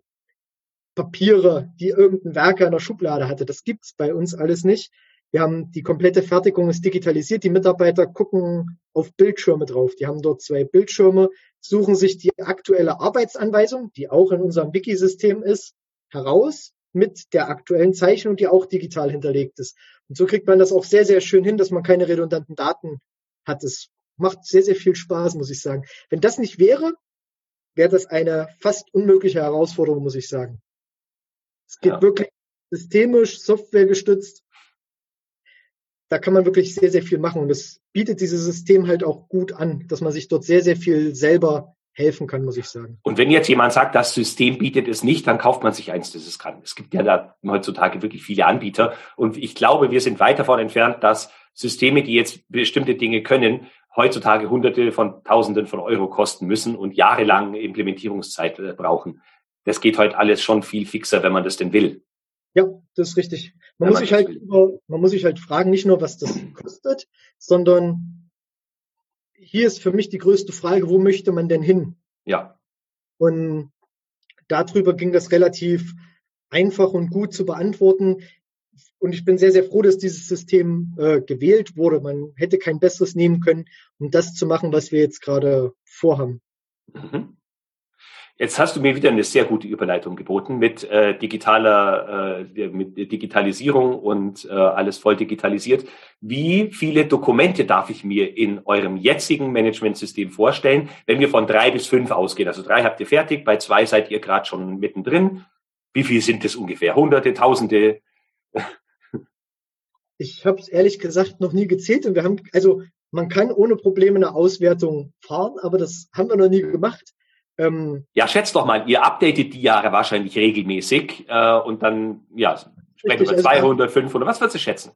Papiere, die irgendein Werker in der Schublade hatte. Das gibt's bei uns alles nicht. Wir haben die komplette Fertigung ist digitalisiert. Die Mitarbeiter gucken auf Bildschirme drauf. Die haben dort zwei Bildschirme, suchen sich die aktuelle Arbeitsanweisung, die auch in unserem Wiki-System ist, heraus mit der aktuellen Zeichnung, die auch digital hinterlegt ist. Und so kriegt man das auch sehr, sehr schön hin, dass man keine redundanten Daten hat. Es macht sehr, sehr viel Spaß, muss ich sagen. Wenn das nicht wäre, wäre das eine fast unmögliche Herausforderung, muss ich sagen. Es geht ja. wirklich systemisch, softwaregestützt. Da kann man wirklich sehr, sehr viel machen. Und es bietet dieses System halt auch gut an, dass man sich dort sehr, sehr viel selber helfen kann, muss ich sagen. Und wenn jetzt jemand sagt, das System bietet es nicht, dann kauft man sich eins, das es kann. Es gibt ja da heutzutage wirklich viele Anbieter. Und ich glaube, wir sind weit davon entfernt, dass Systeme, die jetzt bestimmte Dinge können, heutzutage Hunderte von Tausenden von Euro kosten müssen und jahrelang Implementierungszeit äh, brauchen. Das geht heute alles schon viel fixer, wenn man das denn will. Ja, das ist richtig. Man, muss sich halt, man muss sich halt fragen, nicht nur, was das kostet, sondern hier ist für mich die größte Frage, wo möchte man denn hin? Ja. Und darüber ging das relativ einfach und gut zu beantworten. Und ich bin sehr, sehr froh, dass dieses System äh, gewählt wurde. Man hätte kein besseres nehmen können, um das zu machen, was wir jetzt gerade vorhaben. Mhm. Jetzt hast du mir wieder eine sehr gute Überleitung geboten mit äh, digitaler, äh, mit Digitalisierung und äh, alles voll digitalisiert. Wie viele Dokumente darf ich mir in eurem jetzigen Managementsystem vorstellen, wenn wir von drei bis fünf ausgehen? Also drei habt ihr fertig, bei zwei seid ihr gerade schon mittendrin. Wie viel sind es ungefähr? Hunderte, Tausende? Ich habe es ehrlich gesagt noch nie gezählt und wir haben, also man kann ohne Probleme eine Auswertung fahren, aber das haben wir noch nie gemacht. Ähm, ja, schätzt doch mal, ihr updatet die Jahre wahrscheinlich regelmäßig äh, und dann, ja, sprechen wir 200, 500, was würdest du schätzen?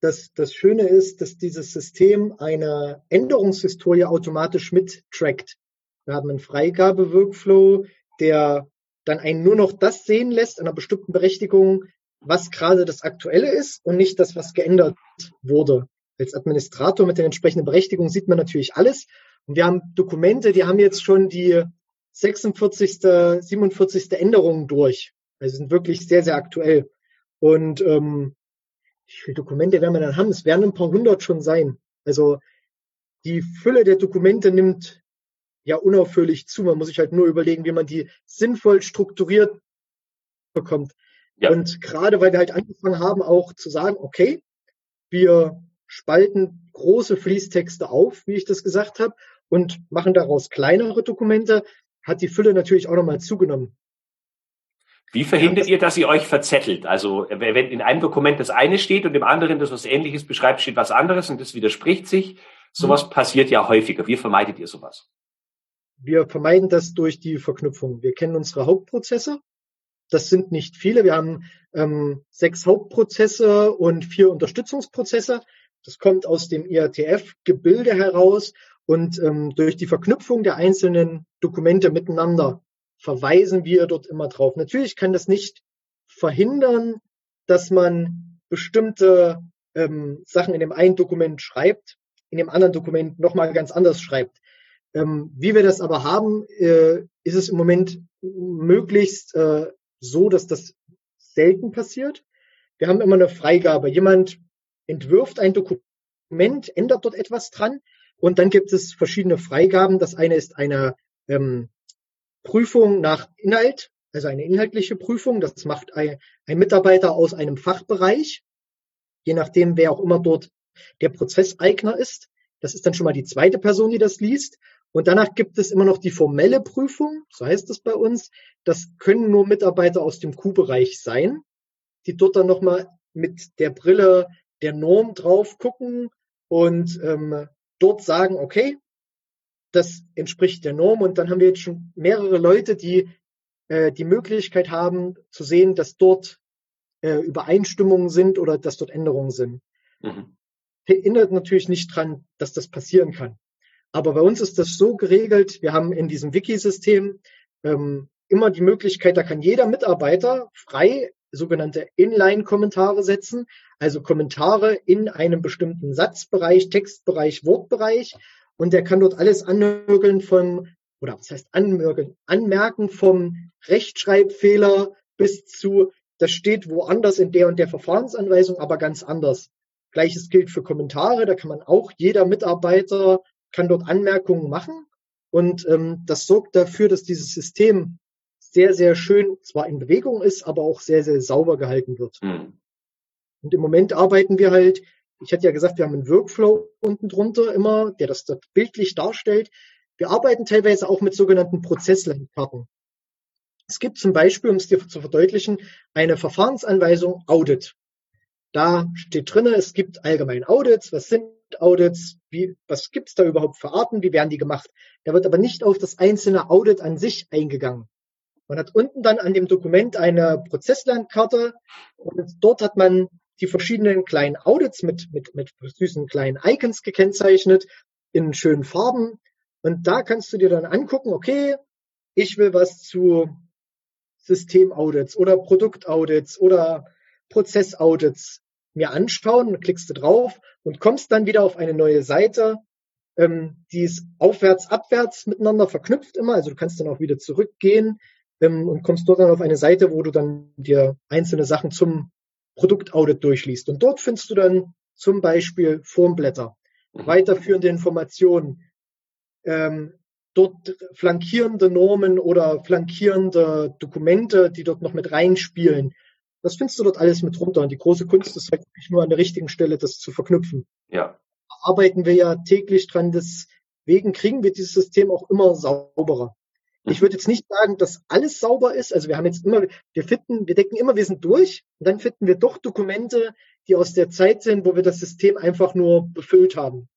Das, das Schöne ist, dass dieses System eine Änderungshistorie automatisch mittrackt. Wir haben einen Freigabe-Workflow, der dann einen nur noch das sehen lässt, einer bestimmten Berechtigung, was gerade das Aktuelle ist und nicht das, was geändert wurde. Als Administrator mit den entsprechenden Berechtigungen sieht man natürlich alles und wir haben Dokumente, die haben jetzt schon die 46., 47. Änderungen durch. Also sind wirklich sehr, sehr aktuell. Und ähm, wie viele Dokumente werden wir dann haben? Es werden ein paar hundert schon sein. Also die Fülle der Dokumente nimmt ja unaufhörlich zu. Man muss sich halt nur überlegen, wie man die sinnvoll strukturiert bekommt. Ja. Und gerade weil wir halt angefangen haben, auch zu sagen, okay, wir spalten große Fließtexte auf, wie ich das gesagt habe, und machen daraus kleinere Dokumente, hat die Fülle natürlich auch nochmal zugenommen. Wie verhindert ihr, dass ihr euch verzettelt? Also wenn in einem Dokument das eine steht und im anderen das was Ähnliches beschreibt, steht was anderes und das widerspricht sich. Sowas mhm. passiert ja häufiger. Wie vermeidet ihr sowas? Wir vermeiden das durch die Verknüpfung. Wir kennen unsere Hauptprozesse. Das sind nicht viele. Wir haben ähm, sechs Hauptprozesse und vier Unterstützungsprozesse. Das kommt aus dem IATF-Gebilde heraus und ähm, durch die Verknüpfung der einzelnen Dokumente miteinander verweisen wir dort immer drauf. Natürlich kann das nicht verhindern, dass man bestimmte ähm, Sachen in dem einen Dokument schreibt, in dem anderen Dokument nochmal ganz anders schreibt. Ähm, wie wir das aber haben, äh, ist es im Moment möglichst äh, so, dass das selten passiert. Wir haben immer eine Freigabe. Jemand entwirft ein Dokument, ändert dort etwas dran und dann gibt es verschiedene Freigaben. Das eine ist eine ähm, Prüfung nach Inhalt, also eine inhaltliche Prüfung. Das macht ein, ein Mitarbeiter aus einem Fachbereich, je nachdem, wer auch immer dort der Prozesseigner ist. Das ist dann schon mal die zweite Person, die das liest. Und danach gibt es immer noch die formelle Prüfung, so heißt es bei uns. Das können nur Mitarbeiter aus dem Q-Bereich sein, die dort dann nochmal mit der Brille der Norm drauf gucken und ähm, dort sagen, okay, das entspricht der Norm. Und dann haben wir jetzt schon mehrere Leute, die äh, die Möglichkeit haben zu sehen, dass dort äh, Übereinstimmungen sind oder dass dort Änderungen sind. Mhm. Erinnert natürlich nicht dran, dass das passieren kann. Aber bei uns ist das so geregelt, wir haben in diesem Wiki-System ähm, immer die Möglichkeit, da kann jeder Mitarbeiter frei sogenannte Inline-Kommentare setzen, also Kommentare in einem bestimmten Satzbereich, Textbereich, Wortbereich. Und der kann dort alles anmerken vom, oder was heißt anmerken, anmerken vom Rechtschreibfehler bis zu, das steht woanders in der und der Verfahrensanweisung, aber ganz anders. Gleiches gilt für Kommentare, da kann man auch, jeder Mitarbeiter kann dort Anmerkungen machen. Und ähm, das sorgt dafür, dass dieses System sehr, sehr schön zwar in Bewegung ist, aber auch sehr, sehr sauber gehalten wird. Mhm. Und im Moment arbeiten wir halt, ich hatte ja gesagt, wir haben einen Workflow unten drunter immer, der das dort bildlich darstellt. Wir arbeiten teilweise auch mit sogenannten Prozesslandkarten. Es gibt zum Beispiel, um es dir zu verdeutlichen, eine Verfahrensanweisung Audit. Da steht drinne, es gibt allgemein Audits. Was sind Audits? Wie, was gibt's da überhaupt für Arten? Wie werden die gemacht? Da wird aber nicht auf das einzelne Audit an sich eingegangen. Man hat unten dann an dem Dokument eine Prozesslandkarte und dort hat man die verschiedenen kleinen Audits mit, mit, mit süßen kleinen Icons gekennzeichnet in schönen Farben. Und da kannst du dir dann angucken, okay, ich will was zu Systemaudits oder Produktaudits oder Prozessaudits mir anschauen, klickst du drauf und kommst dann wieder auf eine neue Seite, ähm, die ist aufwärts, abwärts miteinander verknüpft immer. Also du kannst dann auch wieder zurückgehen ähm, und kommst dort dann auf eine Seite, wo du dann dir einzelne Sachen zum Produktaudit durchliest. Und dort findest du dann zum Beispiel Formblätter, mhm. weiterführende Informationen, ähm, dort flankierende Normen oder flankierende Dokumente, die dort noch mit reinspielen. Das findest du dort alles mit runter. Und die große Kunst ist halt wirklich nur an der richtigen Stelle, das zu verknüpfen. Ja. Da arbeiten wir ja täglich dran. Deswegen kriegen wir dieses System auch immer sauberer. Ich würde jetzt nicht sagen, dass alles sauber ist. Also wir haben jetzt immer, wir finden, wir denken immer, wir sind durch und dann finden wir doch Dokumente, die aus der Zeit sind, wo wir das System einfach nur befüllt haben.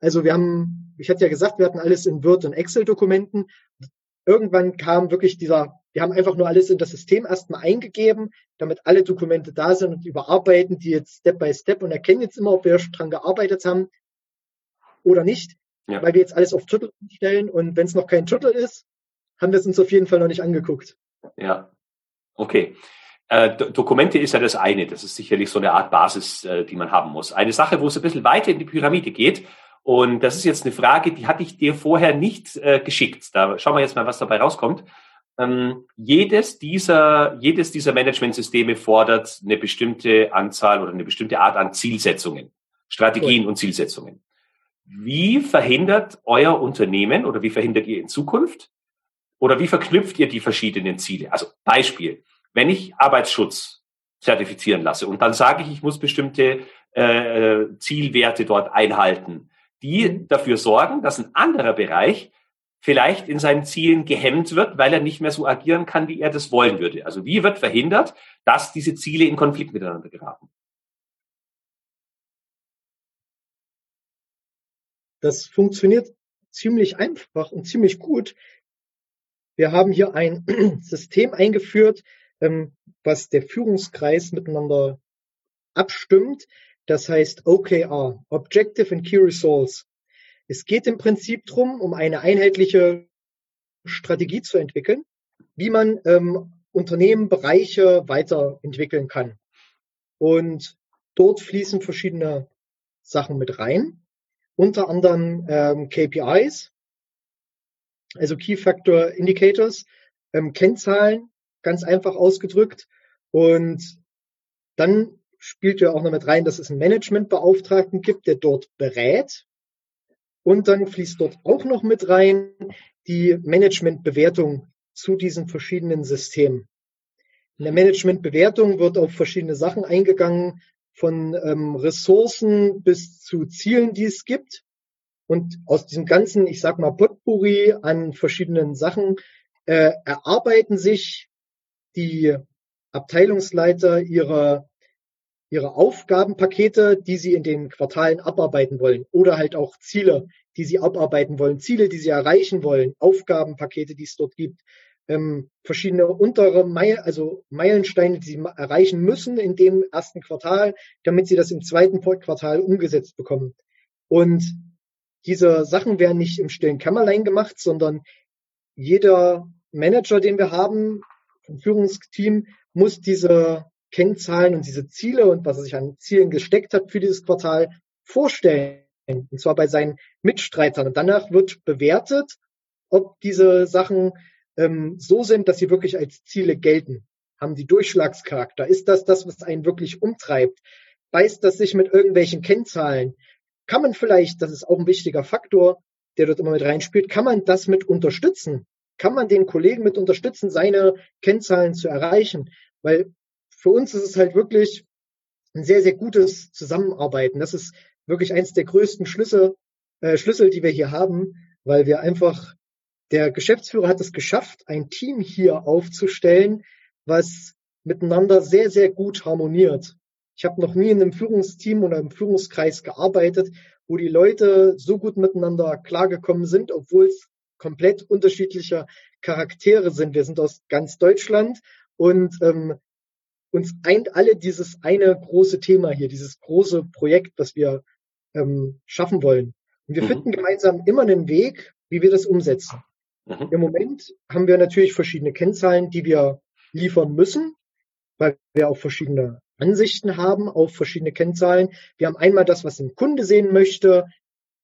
Also wir haben, ich hatte ja gesagt, wir hatten alles in Word- und Excel-Dokumenten. Irgendwann kam wirklich dieser, wir haben einfach nur alles in das System erstmal eingegeben, damit alle Dokumente da sind und überarbeiten die jetzt Step by Step und erkennen jetzt immer, ob wir schon dran gearbeitet haben oder nicht, ja. weil wir jetzt alles auf Turtle stellen und wenn es noch kein Turtle ist, haben wir es uns auf jeden Fall noch nicht angeguckt. Ja, okay. Äh, Dokumente ist ja das eine. Das ist sicherlich so eine Art Basis, äh, die man haben muss. Eine Sache, wo es ein bisschen weiter in die Pyramide geht. Und das ist jetzt eine Frage, die hatte ich dir vorher nicht äh, geschickt. Da schauen wir jetzt mal, was dabei rauskommt. Ähm, jedes dieser, jedes dieser Managementsysteme fordert eine bestimmte Anzahl oder eine bestimmte Art an Zielsetzungen, Strategien cool. und Zielsetzungen. Wie verhindert euer Unternehmen oder wie verhindert ihr in Zukunft, oder wie verknüpft ihr die verschiedenen Ziele? Also Beispiel, wenn ich Arbeitsschutz zertifizieren lasse und dann sage ich, ich muss bestimmte äh, Zielwerte dort einhalten, die mhm. dafür sorgen, dass ein anderer Bereich vielleicht in seinen Zielen gehemmt wird, weil er nicht mehr so agieren kann, wie er das wollen würde. Also wie wird verhindert, dass diese Ziele in Konflikt miteinander geraten? Das funktioniert ziemlich einfach und ziemlich gut, wir haben hier ein System eingeführt, ähm, was der Führungskreis miteinander abstimmt. Das heißt OKR, Objective and Key Results. Es geht im Prinzip drum, um eine einheitliche Strategie zu entwickeln, wie man ähm, Unternehmen, Bereiche weiterentwickeln kann. Und dort fließen verschiedene Sachen mit rein, unter anderem ähm, KPIs, also Key Factor Indicators, ähm, Kennzahlen, ganz einfach ausgedrückt. Und dann spielt ja auch noch mit rein, dass es einen Managementbeauftragten gibt, der dort berät. Und dann fließt dort auch noch mit rein die Managementbewertung zu diesen verschiedenen Systemen. In der Managementbewertung wird auf verschiedene Sachen eingegangen, von ähm, Ressourcen bis zu Zielen, die es gibt. Und aus diesem ganzen, ich sag mal, Potpourri an verschiedenen Sachen äh, erarbeiten sich die Abteilungsleiter ihre, ihre Aufgabenpakete, die sie in den Quartalen abarbeiten wollen. Oder halt auch Ziele, die sie abarbeiten wollen, Ziele, die sie erreichen wollen, Aufgabenpakete, die es dort gibt, ähm, verschiedene untere Meil, also Meilensteine, die sie erreichen müssen in dem ersten Quartal, damit sie das im zweiten Quartal umgesetzt bekommen. Und diese Sachen werden nicht im stillen Kämmerlein gemacht, sondern jeder Manager, den wir haben, vom Führungsteam, muss diese Kennzahlen und diese Ziele und was er sich an Zielen gesteckt hat für dieses Quartal vorstellen. Und zwar bei seinen Mitstreitern. Und danach wird bewertet, ob diese Sachen ähm, so sind, dass sie wirklich als Ziele gelten. Haben die Durchschlagscharakter? Ist das das, was einen wirklich umtreibt? Beißt das sich mit irgendwelchen Kennzahlen? Kann man vielleicht, das ist auch ein wichtiger Faktor, der dort immer mit reinspielt, kann man das mit unterstützen? kann man den Kollegen mit unterstützen, seine Kennzahlen zu erreichen. Weil für uns ist es halt wirklich ein sehr, sehr gutes Zusammenarbeiten. Das ist wirklich eins der größten Schlüssel, äh, Schlüssel, die wir hier haben, weil wir einfach, der Geschäftsführer hat es geschafft, ein Team hier aufzustellen, was miteinander sehr, sehr gut harmoniert. Ich habe noch nie in einem Führungsteam oder im Führungskreis gearbeitet, wo die Leute so gut miteinander klargekommen sind, obwohl es komplett unterschiedlicher Charaktere sind. Wir sind aus ganz Deutschland und ähm, uns eint alle dieses eine große Thema hier, dieses große Projekt, was wir ähm, schaffen wollen. Und wir mhm. finden gemeinsam immer einen Weg, wie wir das umsetzen. Mhm. Im Moment haben wir natürlich verschiedene Kennzahlen, die wir liefern müssen, weil wir auch verschiedene Ansichten haben auf verschiedene Kennzahlen. Wir haben einmal das, was ein Kunde sehen möchte.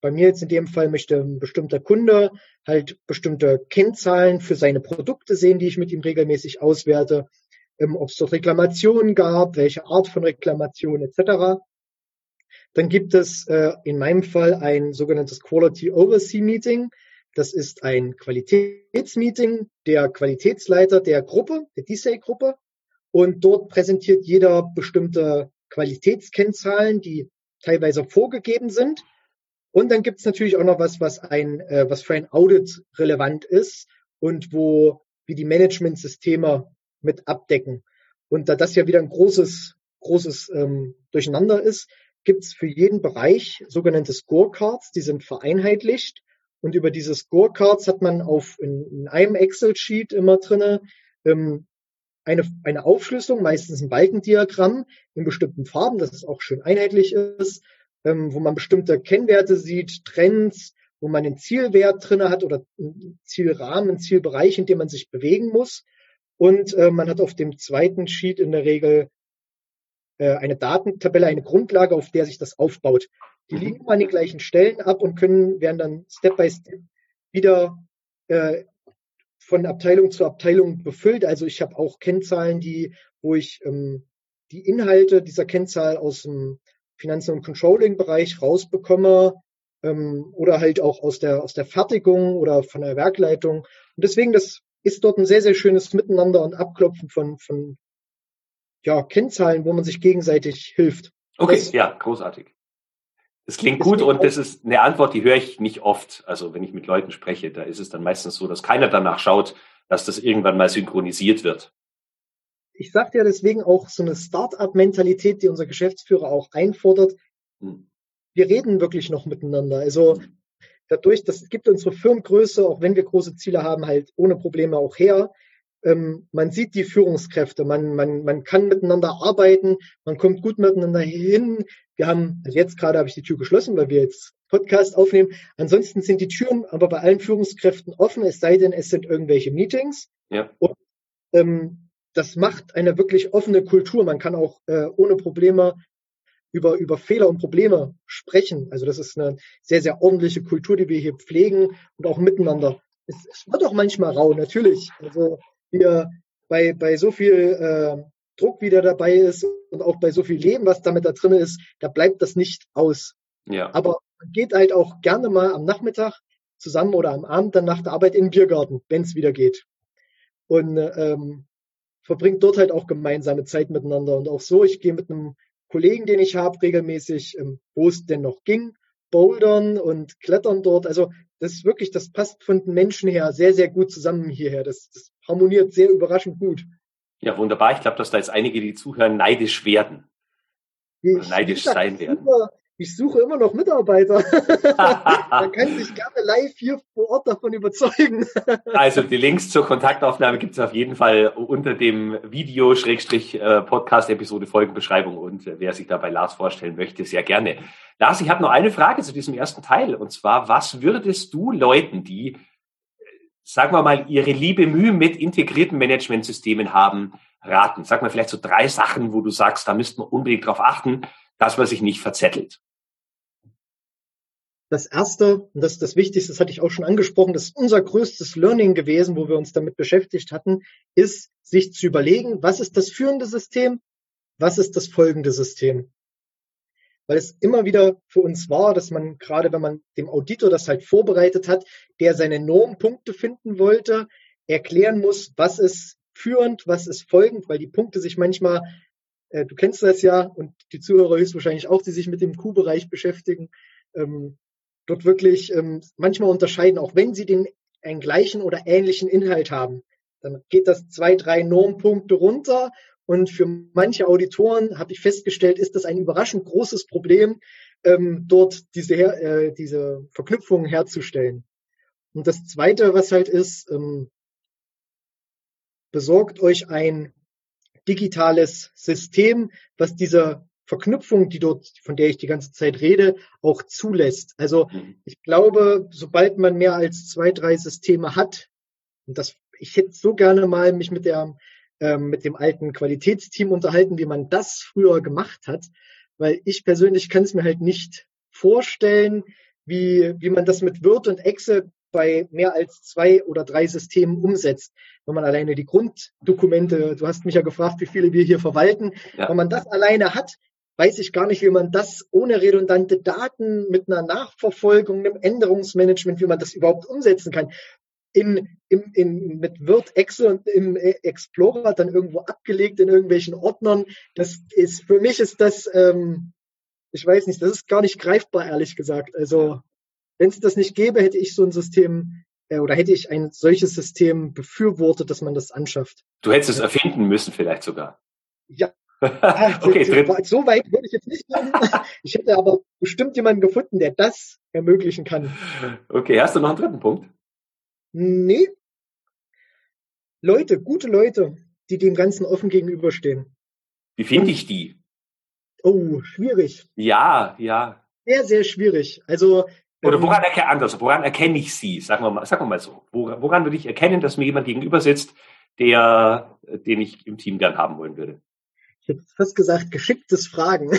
Bei mir jetzt in dem Fall möchte ein bestimmter Kunde halt bestimmte Kennzahlen für seine Produkte sehen, die ich mit ihm regelmäßig auswerte, ähm, ob es dort Reklamationen gab, welche Art von Reklamation etc. Dann gibt es äh, in meinem Fall ein sogenanntes Quality Oversee Meeting. Das ist ein Qualitätsmeeting der Qualitätsleiter der Gruppe, der DSA-Gruppe. Und dort präsentiert jeder bestimmte Qualitätskennzahlen, die teilweise vorgegeben sind und dann gibt es natürlich auch noch was, was ein, äh, was für ein Audit relevant ist und wo wir die Managementsysteme mit abdecken. Und da das ja wieder ein großes, großes ähm, Durcheinander ist, gibt es für jeden Bereich sogenannte Scorecards, die sind vereinheitlicht. Und über diese Scorecards hat man auf in, in einem Excel-Sheet immer drinne ähm, eine, eine Aufschlüsselung, meistens ein Balkendiagramm in bestimmten Farben, dass es auch schön einheitlich ist ähm, wo man bestimmte Kennwerte sieht, Trends, wo man einen Zielwert drinne hat oder einen Zielrahmen, einen Zielbereich, in dem man sich bewegen muss. Und äh, man hat auf dem zweiten Sheet in der Regel äh, eine Datentabelle, eine Grundlage, auf der sich das aufbaut. Die liegen immer an den gleichen Stellen ab und können, werden dann Step by Step wieder äh, von Abteilung zu Abteilung befüllt. Also ich habe auch Kennzahlen, die, wo ich ähm, die Inhalte dieser Kennzahl aus dem Finanzen- und Controlling-Bereich rausbekomme ähm, oder halt auch aus der, aus der Fertigung oder von der Werkleitung. Und deswegen, das ist dort ein sehr, sehr schönes Miteinander und Abklopfen von, von ja, Kennzahlen, wo man sich gegenseitig hilft. Okay, das, ja, großartig. Das klingt gut und das ist eine Antwort, die höre ich nicht oft. Also wenn ich mit Leuten spreche, da ist es dann meistens so, dass keiner danach schaut, dass das irgendwann mal synchronisiert wird ich sagte ja deswegen auch so eine Start-up-Mentalität, die unser Geschäftsführer auch einfordert. Hm. Wir reden wirklich noch miteinander. Also dadurch, das gibt unsere Firmengröße, auch wenn wir große Ziele haben, halt ohne Probleme auch her. Ähm, man sieht die Führungskräfte, man, man, man kann miteinander arbeiten, man kommt gut miteinander hin. Wir haben, also jetzt gerade habe ich die Tür geschlossen, weil wir jetzt Podcast aufnehmen. Ansonsten sind die Türen aber bei allen Führungskräften offen, es sei denn, es sind irgendwelche Meetings. Ja. Und ähm, das macht eine wirklich offene Kultur. Man kann auch äh, ohne Probleme über, über Fehler und Probleme sprechen. Also das ist eine sehr, sehr ordentliche Kultur, die wir hier pflegen und auch miteinander. Es, es wird auch manchmal rau, natürlich. Also wir bei, bei so viel äh, Druck, wie da dabei ist und auch bei so viel Leben, was damit da drin ist, da bleibt das nicht aus. Ja. Aber man geht halt auch gerne mal am Nachmittag zusammen oder am Abend dann nach der Arbeit in den Biergarten, wenn es wieder geht. Und ähm, verbringt dort halt auch gemeinsame Zeit miteinander. Und auch so, ich gehe mit einem Kollegen, den ich habe, regelmäßig, ähm, wo es denn noch ging, bouldern und klettern dort. Also das ist wirklich, das passt von den Menschen her sehr, sehr gut zusammen hierher. Das, das harmoniert sehr überraschend gut. Ja, wunderbar. Ich glaube, dass da jetzt einige, die zuhören, neidisch werden. Ich, neidisch sein werden. Super, ich suche immer noch Mitarbeiter. Man kann sich gerne live hier vor Ort davon überzeugen. also die Links zur Kontaktaufnahme gibt es auf jeden Fall unter dem Video-Podcast-Episode Folgenbeschreibung und äh, wer sich da bei Lars vorstellen möchte, sehr gerne. Lars, ich habe noch eine Frage zu diesem ersten Teil und zwar, was würdest du Leuten, die, äh, sagen wir mal, ihre liebe Mühe mit integrierten Managementsystemen haben, raten? Sag mal vielleicht so drei Sachen, wo du sagst, da müsste man unbedingt darauf achten, dass man sich nicht verzettelt. Das erste, und das ist das Wichtigste, das hatte ich auch schon angesprochen, das ist unser größtes Learning gewesen, wo wir uns damit beschäftigt hatten, ist, sich zu überlegen, was ist das führende System, was ist das folgende System. Weil es immer wieder für uns war, dass man, gerade wenn man dem Auditor das halt vorbereitet hat, der seine Normpunkte finden wollte, erklären muss, was ist führend, was ist folgend, weil die Punkte sich manchmal äh, du kennst das ja und die Zuhörer höchstwahrscheinlich auch, die sich mit dem Q-Bereich beschäftigen, ähm, dort wirklich ähm, manchmal unterscheiden, auch wenn sie den einen gleichen oder ähnlichen Inhalt haben. Dann geht das zwei, drei Normpunkte runter und für manche Auditoren habe ich festgestellt, ist das ein überraschend großes Problem, ähm, dort diese, äh, diese Verknüpfungen herzustellen. Und das Zweite, was halt ist, ähm, besorgt euch ein digitales System, was diese Verknüpfung, die dort, von der ich die ganze Zeit rede, auch zulässt. Also mhm. ich glaube, sobald man mehr als zwei, drei Systeme hat, und das, ich hätte so gerne mal mich mit der, ähm, mit dem alten Qualitätsteam unterhalten, wie man das früher gemacht hat, weil ich persönlich kann es mir halt nicht vorstellen, wie, wie man das mit Word und Excel bei mehr als zwei oder drei Systemen umsetzt. Wenn man alleine die Grunddokumente, du hast mich ja gefragt, wie viele wir hier verwalten, ja. wenn man das alleine hat, weiß ich gar nicht, wie man das ohne redundante Daten mit einer Nachverfolgung, einem Änderungsmanagement, wie man das überhaupt umsetzen kann. In, in, in, mit Word, Excel und im Explorer dann irgendwo abgelegt in irgendwelchen Ordnern. Das ist, für mich ist das, ähm, ich weiß nicht, das ist gar nicht greifbar, ehrlich gesagt. Also, wenn es das nicht gäbe, hätte ich so ein System äh, oder hätte ich ein solches System befürwortet, dass man das anschafft. Du hättest es erfinden müssen, vielleicht sogar. Ja. okay, so, so weit würde ich jetzt nicht kommen. Ich hätte aber bestimmt jemanden gefunden, der das ermöglichen kann. Okay, hast du noch einen dritten Punkt? Nee. Leute, gute Leute, die dem Ganzen offen gegenüberstehen. Wie finde ich die? Oh, schwierig. Ja, ja. Sehr, sehr schwierig. Also oder woran erkenne, anders, woran erkenne ich sie? Sagen wir mal, sagen wir mal so. Woran, woran würde ich erkennen, dass mir jemand gegenüber sitzt, der, den ich im Team gern haben wollen würde? Ich hätte fast gesagt, geschicktes Fragen.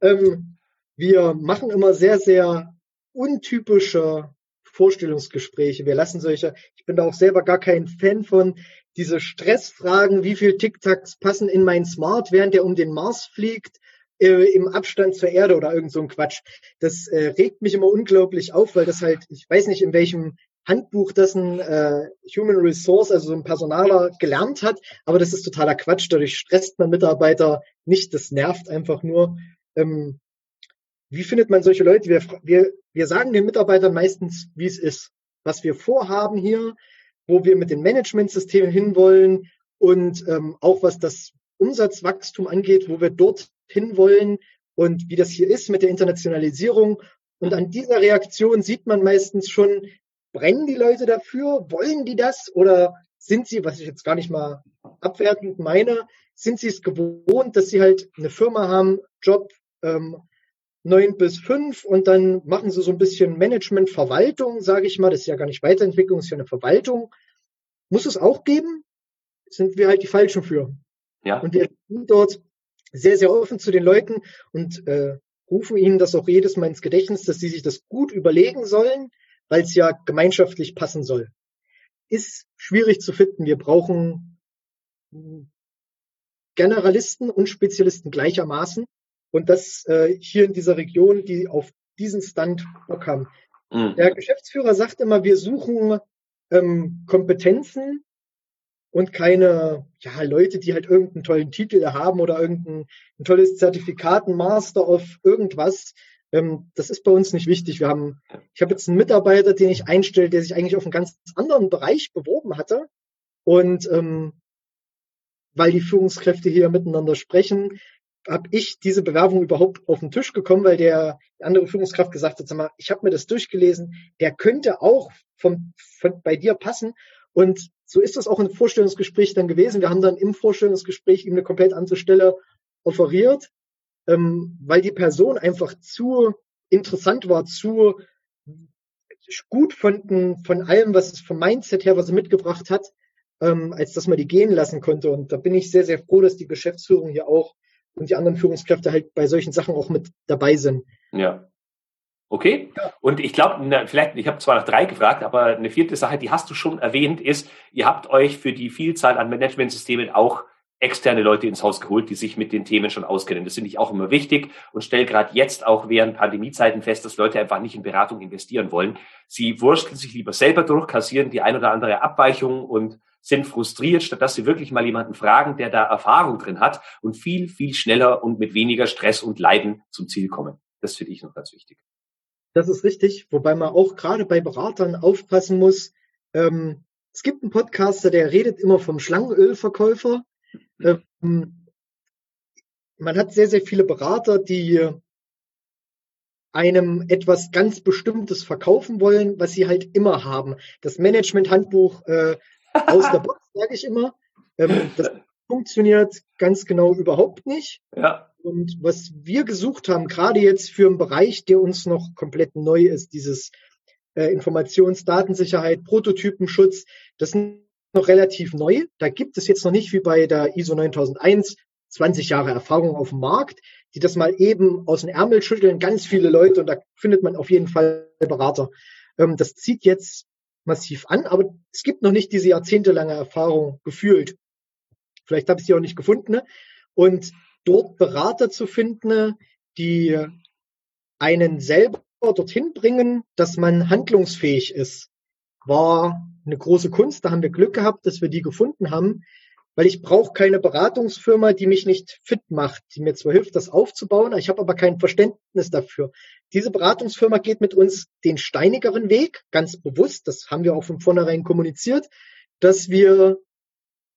ähm, wir machen immer sehr, sehr untypische Vorstellungsgespräche. Wir lassen solche, ich bin da auch selber gar kein Fan von, diese Stressfragen, wie viel Tic-Tacs passen in mein Smart, während er um den Mars fliegt äh, im Abstand zur Erde oder irgend so ein Quatsch. Das äh, regt mich immer unglaublich auf, weil das halt, ich weiß nicht, in welchem Handbuch das ein äh, Human Resource, also so ein Personaler gelernt hat, aber das ist totaler Quatsch. Dadurch stresst man Mitarbeiter nicht, das nervt einfach nur. Ähm, wie findet man solche Leute? Wir, wir, wir sagen den Mitarbeitern meistens, wie es ist, was wir vorhaben hier, wo wir mit den Managementsystemen hinwollen und ähm, auch was das Umsatzwachstum angeht, wo wir dort hinwollen und wie das hier ist mit der Internationalisierung. Und an dieser Reaktion sieht man meistens schon, brennen die Leute dafür? Wollen die das? Oder sind sie, was ich jetzt gar nicht mal abwertend meine, sind sie es gewohnt, dass sie halt eine Firma haben, Job ähm, 9 bis 5 und dann machen sie so ein bisschen Management, Verwaltung, sage ich mal. Das ist ja gar nicht Weiterentwicklung, ist ja eine Verwaltung. Muss es auch geben? Sind wir halt die Falschen für. Ja. Und wir sind dort sehr, sehr offen zu den Leuten und äh, rufen ihnen das auch jedes Mal ins Gedächtnis, dass sie sich das gut überlegen sollen, weil es ja gemeinschaftlich passen soll. Ist schwierig zu finden. Wir brauchen Generalisten und Spezialisten gleichermaßen. Und das äh, hier in dieser Region, die auf diesen Stand Bock haben. Mhm. Der Geschäftsführer sagt immer, wir suchen ähm, Kompetenzen und keine ja, Leute, die halt irgendeinen tollen Titel haben oder irgendein ein tolles Zertifikat, ein Master of irgendwas. Ähm, das ist bei uns nicht wichtig. Wir haben, ich habe jetzt einen Mitarbeiter, den ich einstelle, der sich eigentlich auf einen ganz anderen Bereich beworben hatte. Und ähm, weil die Führungskräfte hier miteinander sprechen, habe ich diese Bewerbung überhaupt auf den Tisch gekommen, weil der andere Führungskraft gesagt hat, sag mal, ich habe mir das durchgelesen, der könnte auch vom, von, bei dir passen. Und so ist das auch im Vorstellungsgespräch dann gewesen. Wir haben dann im Vorstellungsgespräch ihm eine komplett andere Stelle offeriert, ähm, weil die Person einfach zu interessant war, zu gut von, von allem, was es vom Mindset her, was er mitgebracht hat, ähm, als dass man die gehen lassen konnte. Und da bin ich sehr, sehr froh, dass die Geschäftsführung hier auch und die anderen Führungskräfte halt bei solchen Sachen auch mit dabei sind. Ja. Okay. Ja. Und ich glaube, vielleicht, ich habe zwar nach drei gefragt, aber eine vierte Sache, die hast du schon erwähnt, ist, ihr habt euch für die Vielzahl an Managementsystemen auch externe Leute ins Haus geholt, die sich mit den Themen schon auskennen. Das finde ich auch immer wichtig und stelle gerade jetzt auch während Pandemiezeiten fest, dass Leute einfach nicht in Beratung investieren wollen. Sie wursteln sich lieber selber durch, kassieren die ein oder andere Abweichung und sind frustriert, statt dass sie wirklich mal jemanden fragen, der da Erfahrung drin hat und viel, viel schneller und mit weniger Stress und Leiden zum Ziel kommen. Das finde ich noch ganz wichtig. Das ist richtig, wobei man auch gerade bei Beratern aufpassen muss. Ähm, es gibt einen Podcaster, der redet immer vom Schlangenölverkäufer. Ähm, man hat sehr, sehr viele Berater, die einem etwas ganz Bestimmtes verkaufen wollen, was sie halt immer haben. Das Management-Handbuch äh, aus der Box, sage ich immer. Ähm, das funktioniert ganz genau überhaupt nicht. Ja. Und was wir gesucht haben, gerade jetzt für einen Bereich, der uns noch komplett neu ist, dieses äh, Informationsdatensicherheit, Prototypenschutz, das ist noch relativ neu. Da gibt es jetzt noch nicht wie bei der ISO 9001 20 Jahre Erfahrung auf dem Markt, die das mal eben aus dem Ärmel schütteln, ganz viele Leute und da findet man auf jeden Fall Berater. Ähm, das zieht jetzt massiv an, aber es gibt noch nicht diese jahrzehntelange Erfahrung gefühlt. Vielleicht habe ich sie auch nicht gefunden. Ne? Und dort Berater zu finden, die einen selber dorthin bringen, dass man handlungsfähig ist, war eine große Kunst. Da haben wir Glück gehabt, dass wir die gefunden haben weil ich brauche keine Beratungsfirma, die mich nicht fit macht, die mir zwar hilft, das aufzubauen, ich habe aber kein Verständnis dafür. Diese Beratungsfirma geht mit uns den steinigeren Weg, ganz bewusst, das haben wir auch von vornherein kommuniziert, dass wir,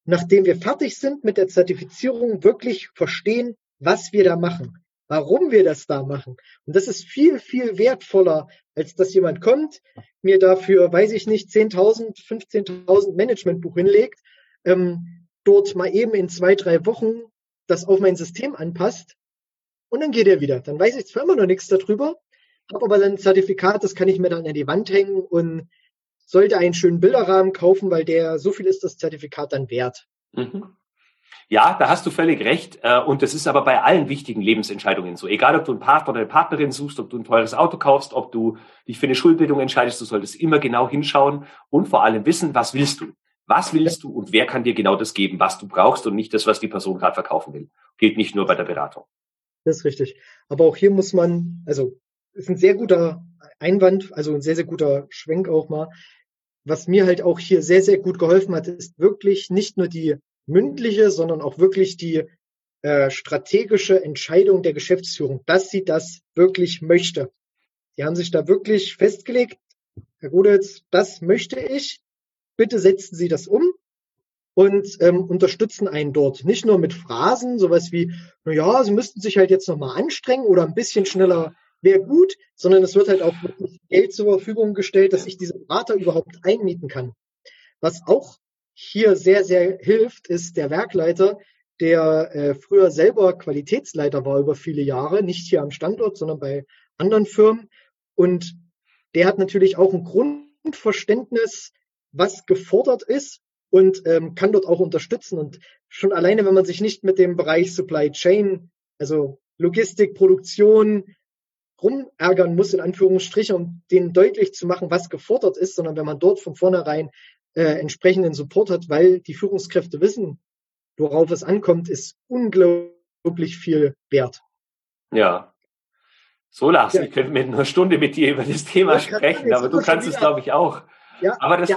nachdem wir fertig sind mit der Zertifizierung, wirklich verstehen, was wir da machen, warum wir das da machen. Und das ist viel, viel wertvoller, als dass jemand kommt, mir dafür, weiß ich nicht, 10.000, 15.000 Managementbuch hinlegt, ähm, dort mal eben in zwei, drei Wochen das auf mein System anpasst und dann geht er wieder. Dann weiß ich zwar immer noch nichts darüber, habe aber dann ein Zertifikat, das kann ich mir dann an die Wand hängen und sollte einen schönen Bilderrahmen kaufen, weil der so viel ist das Zertifikat dann wert. Mhm. Ja, da hast du völlig recht. Äh, und das ist aber bei allen wichtigen Lebensentscheidungen so. Egal, ob du einen Partner oder eine Partnerin suchst, ob du ein teures Auto kaufst, ob du dich für eine Schulbildung entscheidest, du solltest immer genau hinschauen und vor allem wissen, was willst du. Was willst du und wer kann dir genau das geben, was du brauchst und nicht das, was die Person gerade verkaufen will? Gilt nicht nur bei der Beratung. Das ist richtig. Aber auch hier muss man, also ist ein sehr guter Einwand, also ein sehr, sehr guter Schwenk auch mal. Was mir halt auch hier sehr, sehr gut geholfen hat, ist wirklich nicht nur die mündliche, sondern auch wirklich die äh, strategische Entscheidung der Geschäftsführung, dass sie das wirklich möchte. Die haben sich da wirklich festgelegt, Herr Gudetz, das möchte ich bitte setzen Sie das um und ähm, unterstützen einen dort. Nicht nur mit Phrasen, sowas wie, na ja, Sie müssten sich halt jetzt nochmal anstrengen oder ein bisschen schneller wäre gut, sondern es wird halt auch wirklich Geld zur Verfügung gestellt, dass ich diese Berater überhaupt einmieten kann. Was auch hier sehr, sehr hilft, ist der Werkleiter, der äh, früher selber Qualitätsleiter war über viele Jahre, nicht hier am Standort, sondern bei anderen Firmen. Und der hat natürlich auch ein Grundverständnis was gefordert ist und ähm, kann dort auch unterstützen. Und schon alleine, wenn man sich nicht mit dem Bereich Supply Chain, also Logistik, Produktion, rumärgern muss, in Anführungsstrichen, um denen deutlich zu machen, was gefordert ist, sondern wenn man dort von vornherein äh, entsprechenden Support hat, weil die Führungskräfte wissen, worauf es ankommt, ist unglaublich viel wert. Ja, So, Lars, ja. ich könnte mit einer Stunde mit dir über das Thema sprechen, aber du kannst es, glaube ich, auch. Ja, aber das,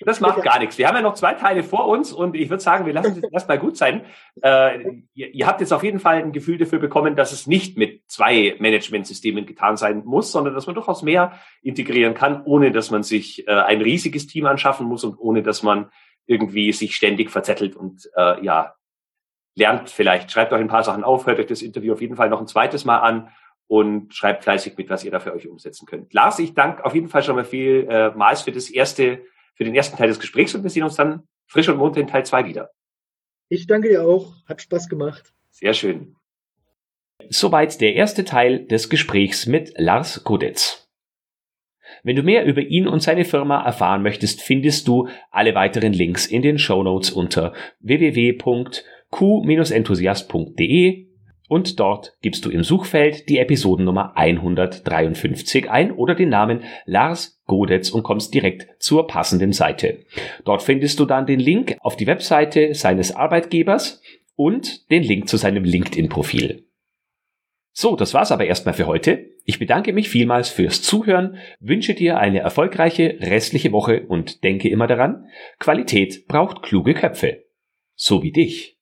das macht gar nichts. Wir haben ja noch zwei Teile vor uns und ich würde sagen, wir lassen es erstmal gut sein. Äh, ihr, ihr, habt jetzt auf jeden Fall ein Gefühl dafür bekommen, dass es nicht mit zwei Managementsystemen getan sein muss, sondern dass man durchaus mehr integrieren kann, ohne dass man sich äh, ein riesiges Team anschaffen muss und ohne dass man irgendwie sich ständig verzettelt und äh, ja, lernt vielleicht, schreibt euch ein paar Sachen auf, hört euch das Interview auf jeden Fall noch ein zweites Mal an und schreibt fleißig mit, was ihr da für euch umsetzen könnt. Lars, ich danke auf jeden Fall schon mal vielmals äh, für das erste, für den ersten Teil des Gesprächs und wir sehen uns dann frisch und munter in Teil zwei wieder. Ich danke dir auch. Hat Spaß gemacht. Sehr schön. Soweit der erste Teil des Gesprächs mit Lars Godetz. Wenn du mehr über ihn und seine Firma erfahren möchtest, findest du alle weiteren Links in den Show Notes unter www.q-enthusiast.de und dort gibst du im Suchfeld die Episodennummer 153 ein oder den Namen Lars Godetz und kommst direkt zur passenden Seite. Dort findest du dann den Link auf die Webseite seines Arbeitgebers und den Link zu seinem LinkedIn-Profil. So, das war's aber erstmal für heute. Ich bedanke mich vielmals fürs Zuhören, wünsche dir eine erfolgreiche restliche Woche und denke immer daran, Qualität braucht kluge Köpfe. So wie dich.